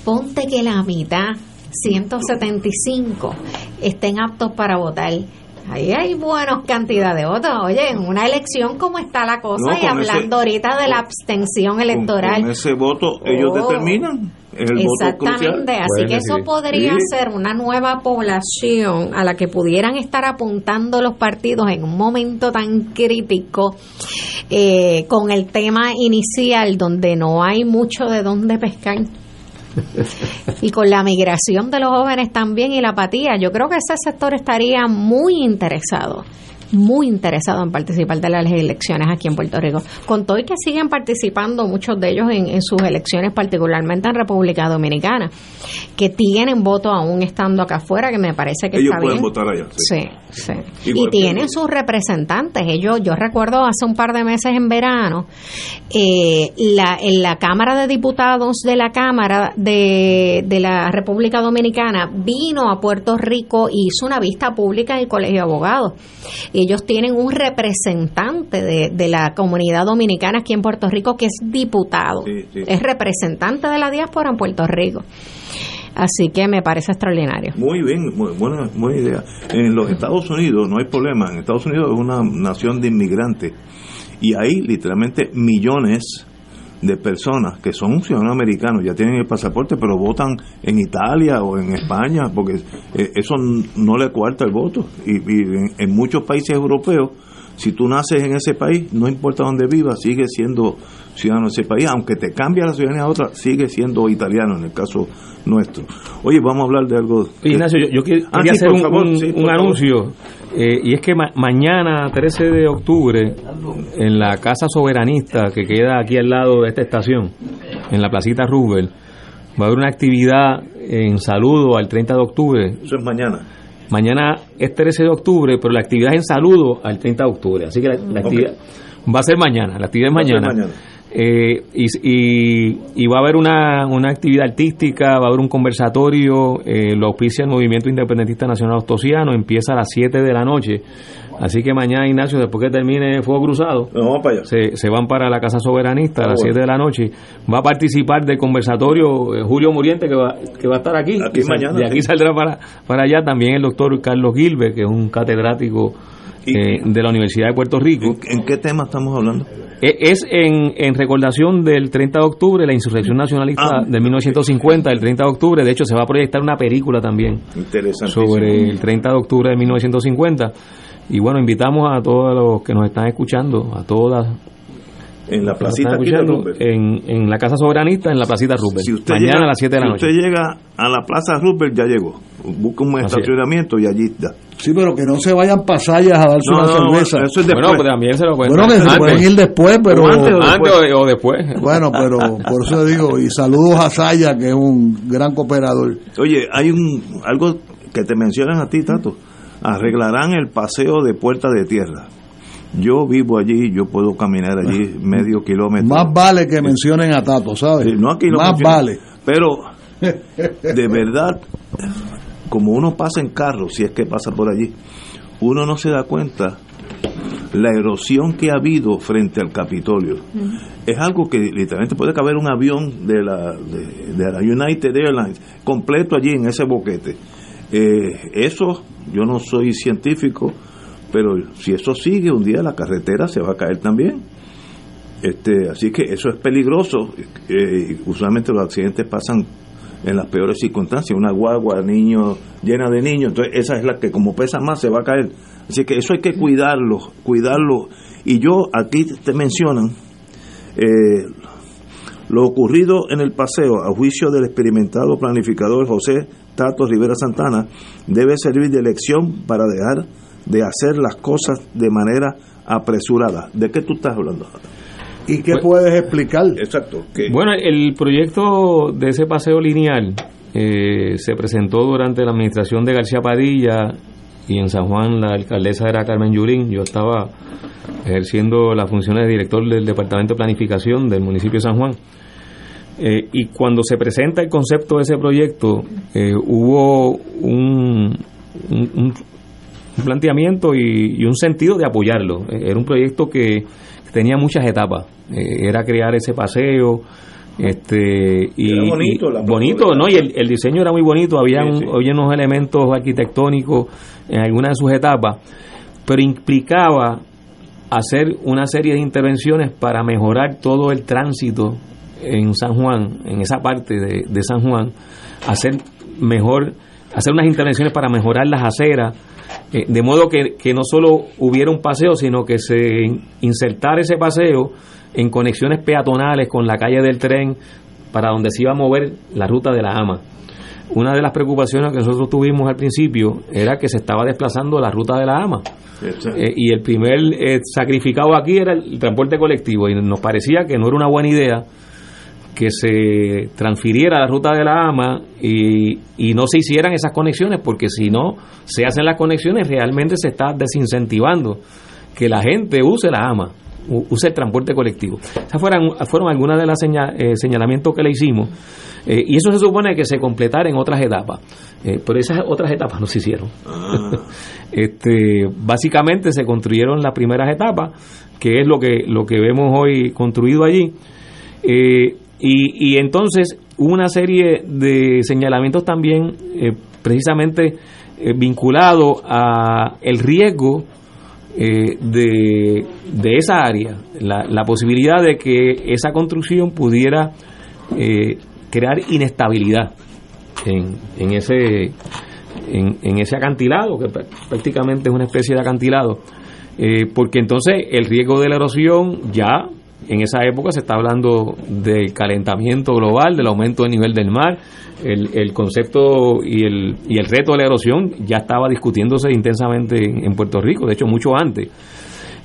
ponte que la mitad, 175, estén aptos para votar. Ahí hay buenas cantidad de votos. Oye, en una elección como está la cosa No, y hablando ese- ahorita de la abstención Con, electoral. con ese voto ellos Oh. determinan. El Exactamente, así que eso podría Sí. ser una nueva población a la que pudieran estar apuntando los partidos en un momento tan crítico eh, con el tema inicial donde no hay mucho de dónde pescar. y con la migración de los jóvenes también y la apatía, yo creo que ese sector estaría muy interesado, muy interesado en participar de las elecciones aquí en Puerto Rico. Con todo y que siguen participando muchos de ellos en, en sus elecciones, particularmente en República Dominicana, que tienen voto aún estando acá afuera, que me parece que Ellos está pueden bien. votar allá. Sí. Sí, y tienen sus representantes. Ellos, yo recuerdo hace un par de meses en verano, eh, la, en la Cámara de Diputados de la Cámara de, de la República Dominicana vino a Puerto Rico y hizo una vista pública en el Colegio de Abogados. Y ellos tienen un representante de, de la comunidad dominicana aquí en Puerto Rico que es diputado, Sí, sí. es representante de la diáspora en Puerto Rico. Así que me parece extraordinario. Muy bien, muy, buena, buena idea. En los Estados Unidos no hay problema. En Estados Unidos es una nación de inmigrantes y hay literalmente millones de personas que son ciudadanos americanos, ya tienen el pasaporte, pero votan en Italia o en España, porque eh, eso no le cuarta el voto. Y, y en, muchos países europeos, si tú naces en ese país, no importa dónde vivas, sigues siendo ciudadano de ese país, aunque te cambie la ciudadanía a otra, sigue siendo italiano en el caso nuestro. Oye, vamos a hablar de algo. Oye, Ignacio, yo, yo Ah, quería sí, hacer un, favor, un- sí, un por favor. anuncio, eh, y es que ma- mañana, 13 de octubre, en la Casa Soberanista, que queda aquí al lado de esta estación, en la Placita Roosevelt, va a haber una actividad en saludo al 30 de octubre. Eso es mañana. Mañana es 13 de octubre, pero la actividad es en saludo al 30 de octubre. Así que la, actividad va a ser mañana. La actividad es mañana. Eh, y, y- y va a haber una, una actividad artística, va a haber un conversatorio, eh, lo auspicia el Movimiento Independentista Nacional Ostosiano, empieza a las 7 de la noche. Así que mañana, Ignacio, después que termine Fuego Cruzado, Se, se van para la Casa Soberanista a Ah, las bueno. 7 de la noche. Va a participar del conversatorio eh, Julio Muriente, que va, que va a estar aquí. Aquí Y mañana, De aquí sí. saldrá para, para allá también el doctor Carlos Gilbert, que es un catedrático eh, de la Universidad de Puerto Rico. ¿En qué tema estamos hablando? Eh, Es en, en recordación del 30 de octubre, la insurrección nacionalista Ah. de 1950, el 30 de octubre. De hecho, se va a proyectar una película también sobre el 30 de octubre de 1950. Y bueno, invitamos a todos los que nos están escuchando, a todas. En la placita aquí de Rupert. en, en la Casa Soberanista, en la Placita Rupert. Si usted Mañana llega- a las 7 de la si noche. usted llega a la Plaza Rupert, ya llegó. Busca un es. estacionamiento y allí está. Sí, pero que no se vayan pasallas a darse No, una no, no, cerveza. eso es Bueno, pues también se lo pueden Bueno, que se antes. pueden ir después, pero... Antes o después. Antes o después. Bueno, pero por eso digo, y saludos a Saya, que es un gran cooperador. Oye, hay un algo que te mencionan a ti, Tato. Arreglarán el paseo de Puerta de Tierra. Yo vivo allí, yo puedo caminar allí medio kilómetro. Más vale que mencionen a Tato, ¿sabes? Sí, no aquí lo Más menciono. vale. Pero, de verdad, como uno pasa en carro, si es que pasa por allí, uno no se da cuenta la erosión que ha habido frente al Capitolio. Es algo que literalmente puede caber un avión de la, de, de la United Airlines completo allí en ese boquete. Eh, eso, yo no soy científico, pero si eso sigue, un día la carretera se va a caer también. Este, así que eso es peligroso. Eh, usualmente los accidentes pasan en las peores circunstancias. Una guagua, niño, llena de niños. Entonces, esa es la que, como pesa más, se va a caer. Así que eso hay que cuidarlo, cuidarlo. Y yo, aquí te mencionan eh, lo ocurrido en el paseo, a juicio del experimentado planificador José Tato Rivera Santana, debe servir de lección para dejar de hacer las cosas de manera apresurada. ¿De qué tú estás hablando? ¿Y qué puedes explicar? Exacto. Bueno, el proyecto de ese paseo lineal eh, se presentó durante la administración de García Padilla y en San Juan la alcaldesa era Carmen Yurín. Yo estaba ejerciendo las funciones de director del Departamento de Planificación del municipio de San Juan. Eh, y cuando se presenta el concepto de ese proyecto, eh, hubo un, un- un- planteamiento y, y un sentido de apoyarlo. Eh, Era un proyecto que tenía muchas etapas. Eh, era crear ese paseo, este y, Era bonito, y- bonito, ¿no? Y el, el diseño era muy bonito. Había Sí, sí. había unos elementos arquitectónicos en algunas de sus etapas, pero implicaba hacer una serie de intervenciones para mejorar todo el tránsito en San Juan, en esa parte de, de San Juan, hacer mejor, hacer unas intervenciones para mejorar las aceras, eh, de modo que, que no solo hubiera un paseo, sino que se insertara ese paseo en conexiones peatonales con la calle del tren para donde se iba a mover la ruta de la AMA. Una de las preocupaciones que nosotros tuvimos al principio era que se estaba desplazando la ruta de la AMA. Eh, y el primer eh, sacrificado aquí era el transporte colectivo y nos parecía que no era una buena idea que se transfiriera la ruta de la AMA y, y no se hicieran esas conexiones porque si no se hacen las conexiones realmente se está desincentivando que la gente use la AMA use el transporte colectivo. Esas fueron, fueron algunas de los señalamientos que le hicimos. y eso se supone que se completara en otras etapas. pero esas otras etapas no se hicieron. Ah. este, básicamente se construyeron las primeras etapas, que es lo que, lo que vemos hoy construido allí. Y, y entonces una serie de señalamientos también precisamente eh, vinculado a el riesgo eh, de, de, esa área, la, posibilidad de que esa construcción pudiera eh, crear inestabilidad en, en ese en, en, ese acantilado, que prácticamente es una especie de acantilado, porque entonces el riesgo de la erosión ya en esa época se está hablando del calentamiento global, del aumento del nivel del mar, el, concepto y el, y el reto de la erosión ya estaba discutiéndose intensamente en, Puerto Rico, de hecho mucho antes.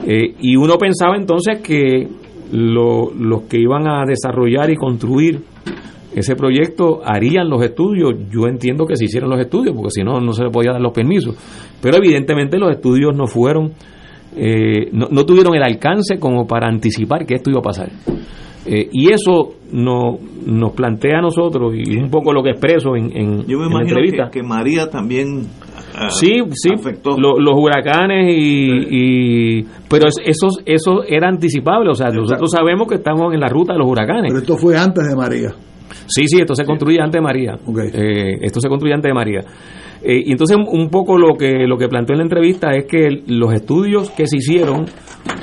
Eh, y uno pensaba entonces que los que iban a desarrollar y construir ese proyecto harían los estudios. Yo entiendo que se hicieron los estudios, porque si no, no se le podía dar los permisos. Pero evidentemente los estudios no fueron, eh, no, no, tuvieron el alcance como para anticipar que esto iba a pasar. Eh, y eso no, nos plantea a nosotros, y es un poco lo que expreso en, en, Yo me imagino Que, María también ah, sí, sí, afectó. los huracanes y, pero eso, eso era anticipable, o sea, nosotros sabemos que estamos en la ruta de los huracanes. Pero esto fue antes de María. Sí, sí, esto se construye antes de María. Eh, esto se construye antes de María. Eh, y entonces un poco lo que lo que planteó en la entrevista es que los estudios que se hicieron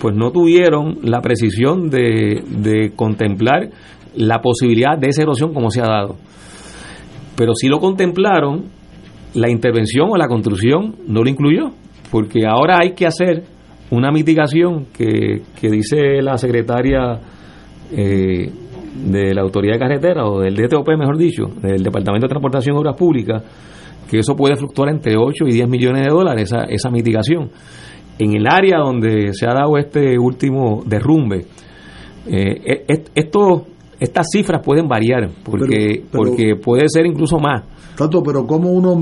pues no tuvieron la precisión de, de contemplar la posibilidad de esa erosión como se ha dado. Pero si lo contemplaron, la intervención o la construcción no lo incluyó, porque ahora hay que hacer una mitigación que, que dice la secretaria eh, de la Autoridad de Carretera o del DTOP, mejor dicho, del Departamento de Transportación y Obras Públicas, que eso puede fluctuar entre 8 y 10 millones de dólares, esa, esa mitigación. En el área donde se ha dado este último derrumbe, eh, esto, estas cifras pueden variar, porque, porque puede ser incluso más. Tanto, pero ¿cómo uno,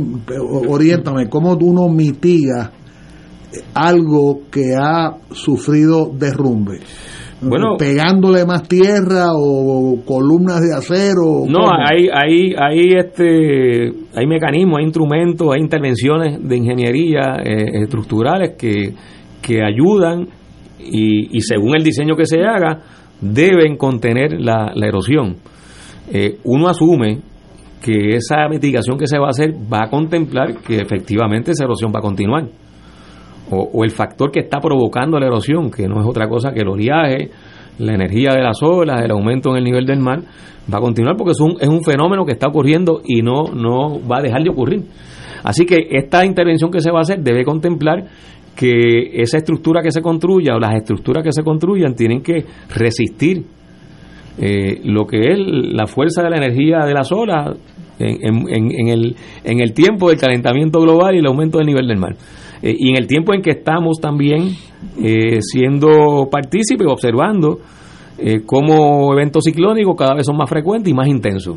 oriéntame, cómo uno mitiga algo que ha sufrido derrumbe? Bueno, pegándole más tierra o columnas de acero. No, hay, hay, hay, este, hay mecanismos, hay instrumentos, hay intervenciones de ingeniería eh, estructurales que, que ayudan y, y, según el diseño que se haga deben contener la, la erosión. Eh, uno asume que esa mitigación que se va a hacer va a contemplar que efectivamente esa erosión va a continuar o, el factor que está provocando la erosión, que no es otra cosa que el oleaje, la energía de las olas, el aumento en el nivel del mar, va a continuar porque es un, es un fenómeno que está ocurriendo y no, no va a dejar de ocurrir. Así que esta intervención que se va a hacer debe contemplar que esa estructura que se construya o las estructuras que se construyan tienen que resistir eh, lo que es la fuerza de la energía de las olas en, en, el, en el tiempo del calentamiento global y el aumento del nivel del mar. Eh, y en el tiempo en que estamos también eh, siendo partícipes, observando eh, cómo eventos ciclónicos cada vez son más frecuentes y más intensos.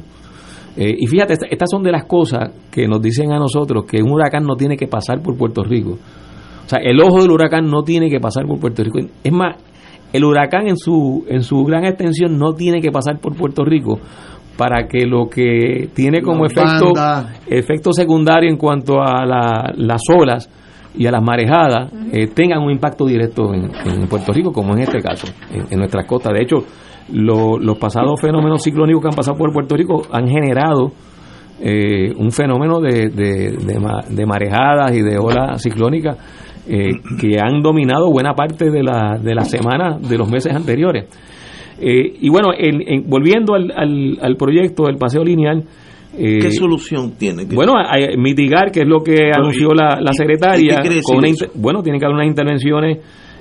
y fíjate, estas son de las cosas que nos dicen a nosotros que un huracán no tiene que pasar por Puerto Rico. O sea, el ojo del huracán no tiene que pasar por Puerto Rico. Es más, el huracán en su, en su gran extensión no tiene que pasar por Puerto Rico para que lo que tiene como efecto, efecto secundario en cuanto a las olas y a las marejadas eh, tengan un impacto directo en, Puerto Rico, como en este caso, en, nuestras costas. De hecho, los pasados fenómenos ciclónicos que han pasado por Puerto Rico han generado eh, un fenómeno de, de, marejadas y de olas ciclónicas eh, que han dominado buena parte de la, de las semanas de los meses anteriores. y bueno, volviendo al, al, al proyecto del paseo lineal, ¿Qué eh, solución tiene? Bueno, mitigar, que es lo que anunció la, secretaria. bueno, tiene que haber unas intervenciones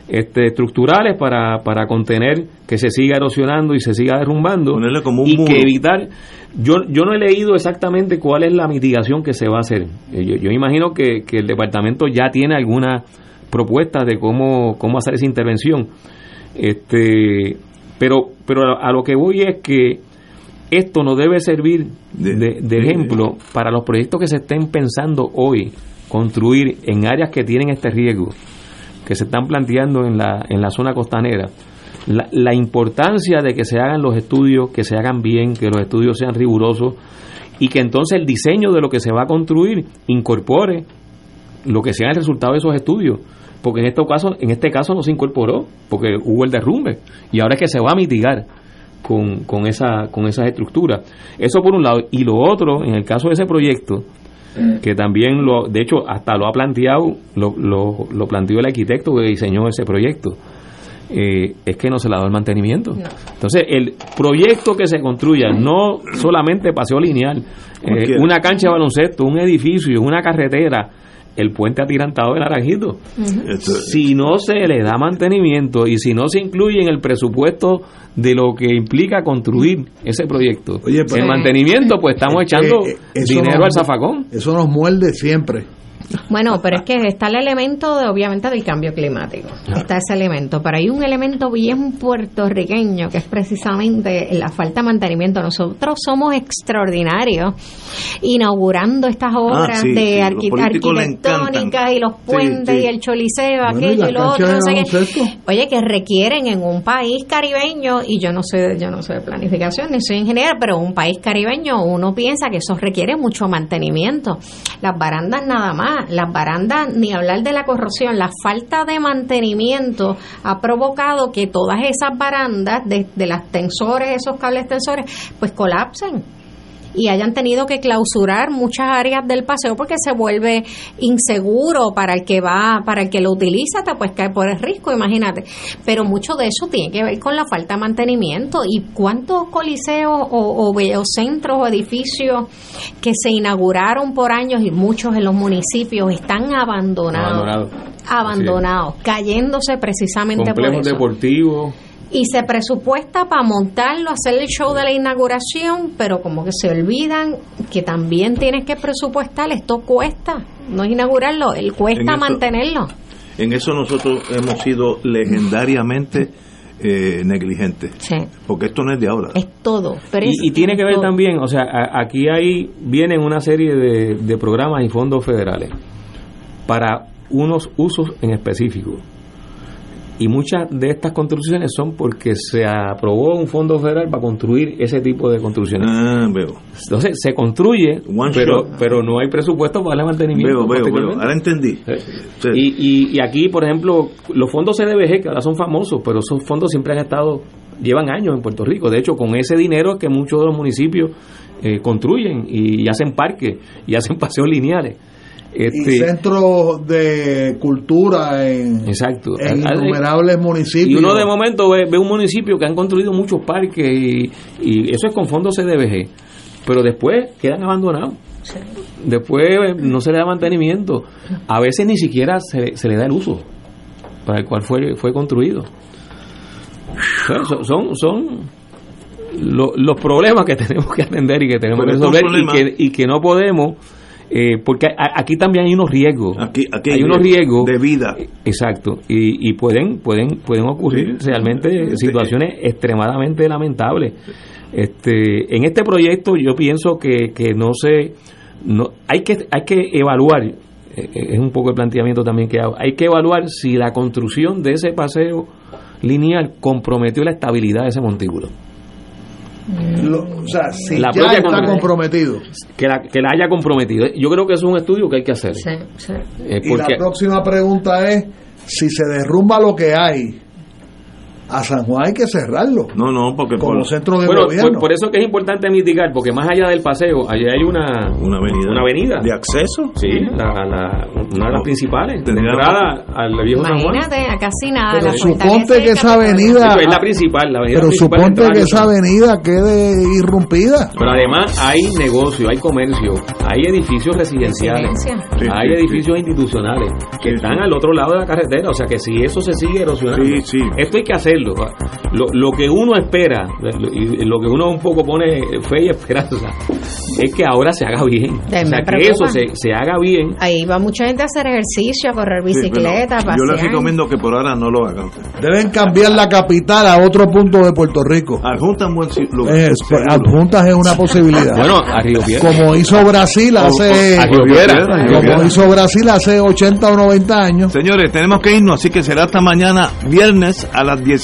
este, estructurales para, para contener que se siga erosionando y se siga derrumbando. y que evitar. Yo, yo no he leído exactamente cuál es la mitigación que se va a hacer. Eh, yo, yo imagino que, que el departamento ya tiene algunas propuestas de cómo, cómo hacer esa intervención. Este, pero, pero a lo que voy es que esto no debe servir de, ejemplo para los proyectos que se estén pensando hoy construir en áreas que tienen este riesgo, que se están planteando en la, en la zona costanera. la, la importancia de que se hagan los estudios, que se hagan bien, que los estudios sean rigurosos y que entonces el diseño de lo que se va a construir incorpore lo que sea el resultado de esos estudios porque en este caso en este caso no se incorporó porque hubo el derrumbe y ahora es que se va a mitigar con, con esa con esas estructuras. Eso por un lado. Y lo otro en el caso de ese proyecto que también lo de hecho hasta lo ha planteado lo, lo, lo planteó el arquitecto que diseñó ese proyecto eh, es que no se le ha dado el mantenimiento. Entonces, el proyecto que se construya, no solamente paseo lineal, eh, una cancha de baloncesto, un edificio, una carretera, el puente atirantado de Naranjito. Si no se le da mantenimiento y si no se incluye en el presupuesto de lo que implica construir ese proyecto, el mantenimiento, pues estamos echando dinero al zafacón. Eso nos muerde siempre. Bueno, pero es que está el elemento, de, obviamente, del cambio climático. Está ese elemento. Pero hay un elemento bien puertorriqueño que es precisamente la falta de mantenimiento. Nosotros somos extraordinarios inaugurando estas obras de arquitectónicas y los puentes y el choliseo, aquello y, lo otro. Oye, que requieren en un país caribeño, y yo no sé, yo no sé de planificación ni soy ingeniera, pero un país caribeño uno piensa que eso requiere mucho mantenimiento. Las barandas nada más las barandas, ni hablar de la corrosión, la falta de mantenimiento ha provocado que todas esas barandas de, de las tensores, esos cables tensores, pues colapsen y hayan tenido que clausurar muchas áreas del paseo porque se vuelve inseguro para el que va, para el que lo utiliza, pues cae por el riesgo, imagínate. Pero mucho de eso tiene que ver con la falta de mantenimiento y cuántos coliseos o, o, centros o edificios que se inauguraron por años y muchos en los municipios están abandonados. Abandonados, cayéndose precisamente por eso. deportivos y se presupuesta para montarlo, hacer el show de la inauguración, pero como que se olvidan que también tienes que presupuestar, esto cuesta, no es inaugurarlo, él cuesta mantenerlo. En eso nosotros hemos sido legendariamente eh, negligentes, porque esto no es de ahora. Es todo. y, tiene que ver también, o sea, aquí hay vienen una serie de, de programas y fondos federales para unos usos en específico y muchas de estas construcciones son porque se aprobó un fondo federal para construir ese tipo de construcciones. Ah, veo. Entonces se construye, pero pero no hay presupuesto para el mantenimiento. Veo, veo, Ahora entendí. Y, y, aquí, por ejemplo, los fondos CDBG, que ahora son famosos, pero esos fondos siempre han estado, llevan años en Puerto Rico. De hecho, con ese dinero es que muchos de los municipios eh, construyen y hacen parques y hacen paseos lineales. Este, y centros de cultura en, exacto. en innumerables municipios. Y uno de momento ve, un municipio que han construido muchos parques y, eso es con fondos CDBG, pero después quedan abandonados. Después no se le da mantenimiento. A veces ni siquiera se, se le da el uso para el cual fue, fue construido. son, son los problemas que tenemos que atender y que tenemos que resolver y que, y que no podemos eh, porque aquí también hay unos riesgos. Aquí, hay, unos riesgos de vida. Exacto. Y, pueden pueden pueden ocurrir realmente situaciones extremadamente lamentables. Este, en este proyecto yo pienso que, que no se no hay que hay que evaluar eh, eh, es un poco el planteamiento también que hago. Hay que evaluar si la construcción de ese paseo lineal comprometió la estabilidad de ese montículo o sea, si la ya está comprometido. Que la, que la haya comprometido. Yo creo que es un estudio que hay que hacer. Sí, sí. Eh, y la próxima pregunta es, si se derrumba lo que hay, a San Juan hay que cerrarlo. No, no, porque como por, centro de bueno, gobierno. Por, eso que es importante mitigar, porque más allá del paseo, allá hay una, una avenida, una avenida de acceso. Sí, la, la, una de las principales. De entrada al viejo San Juan. Imagínate, a casi nada. Pero suponte que esa avenida. es la principal, la avenida Pero principal suponte que esa avenida quede irrumpida. Pero además hay negocio, hay comercio, hay edificios residenciales, hay edificios institucionales que están al otro lado de la carretera. O sea que si eso se sigue erosionando, esto hay que hacerlo lo, lo que uno espera, y lo que uno un poco pone fe y esperanza, es que ahora se haga bien. o sea, que eso se, se, haga bien. Ahí va mucha gente a hacer ejercicio, a correr bicicleta, sí, Yo les recomiendo que por ahora no lo hagan. Deben cambiar la capital a otro punto de Puerto Rico. Adjuntas buen es, Adjuntas es una posibilidad. bueno, a Río Piedra. Como hizo Brasil hace a Río Piedra, como hizo Brasil hace 80 o 90 años. Señores, tenemos que irnos, así que será hasta mañana viernes a las 10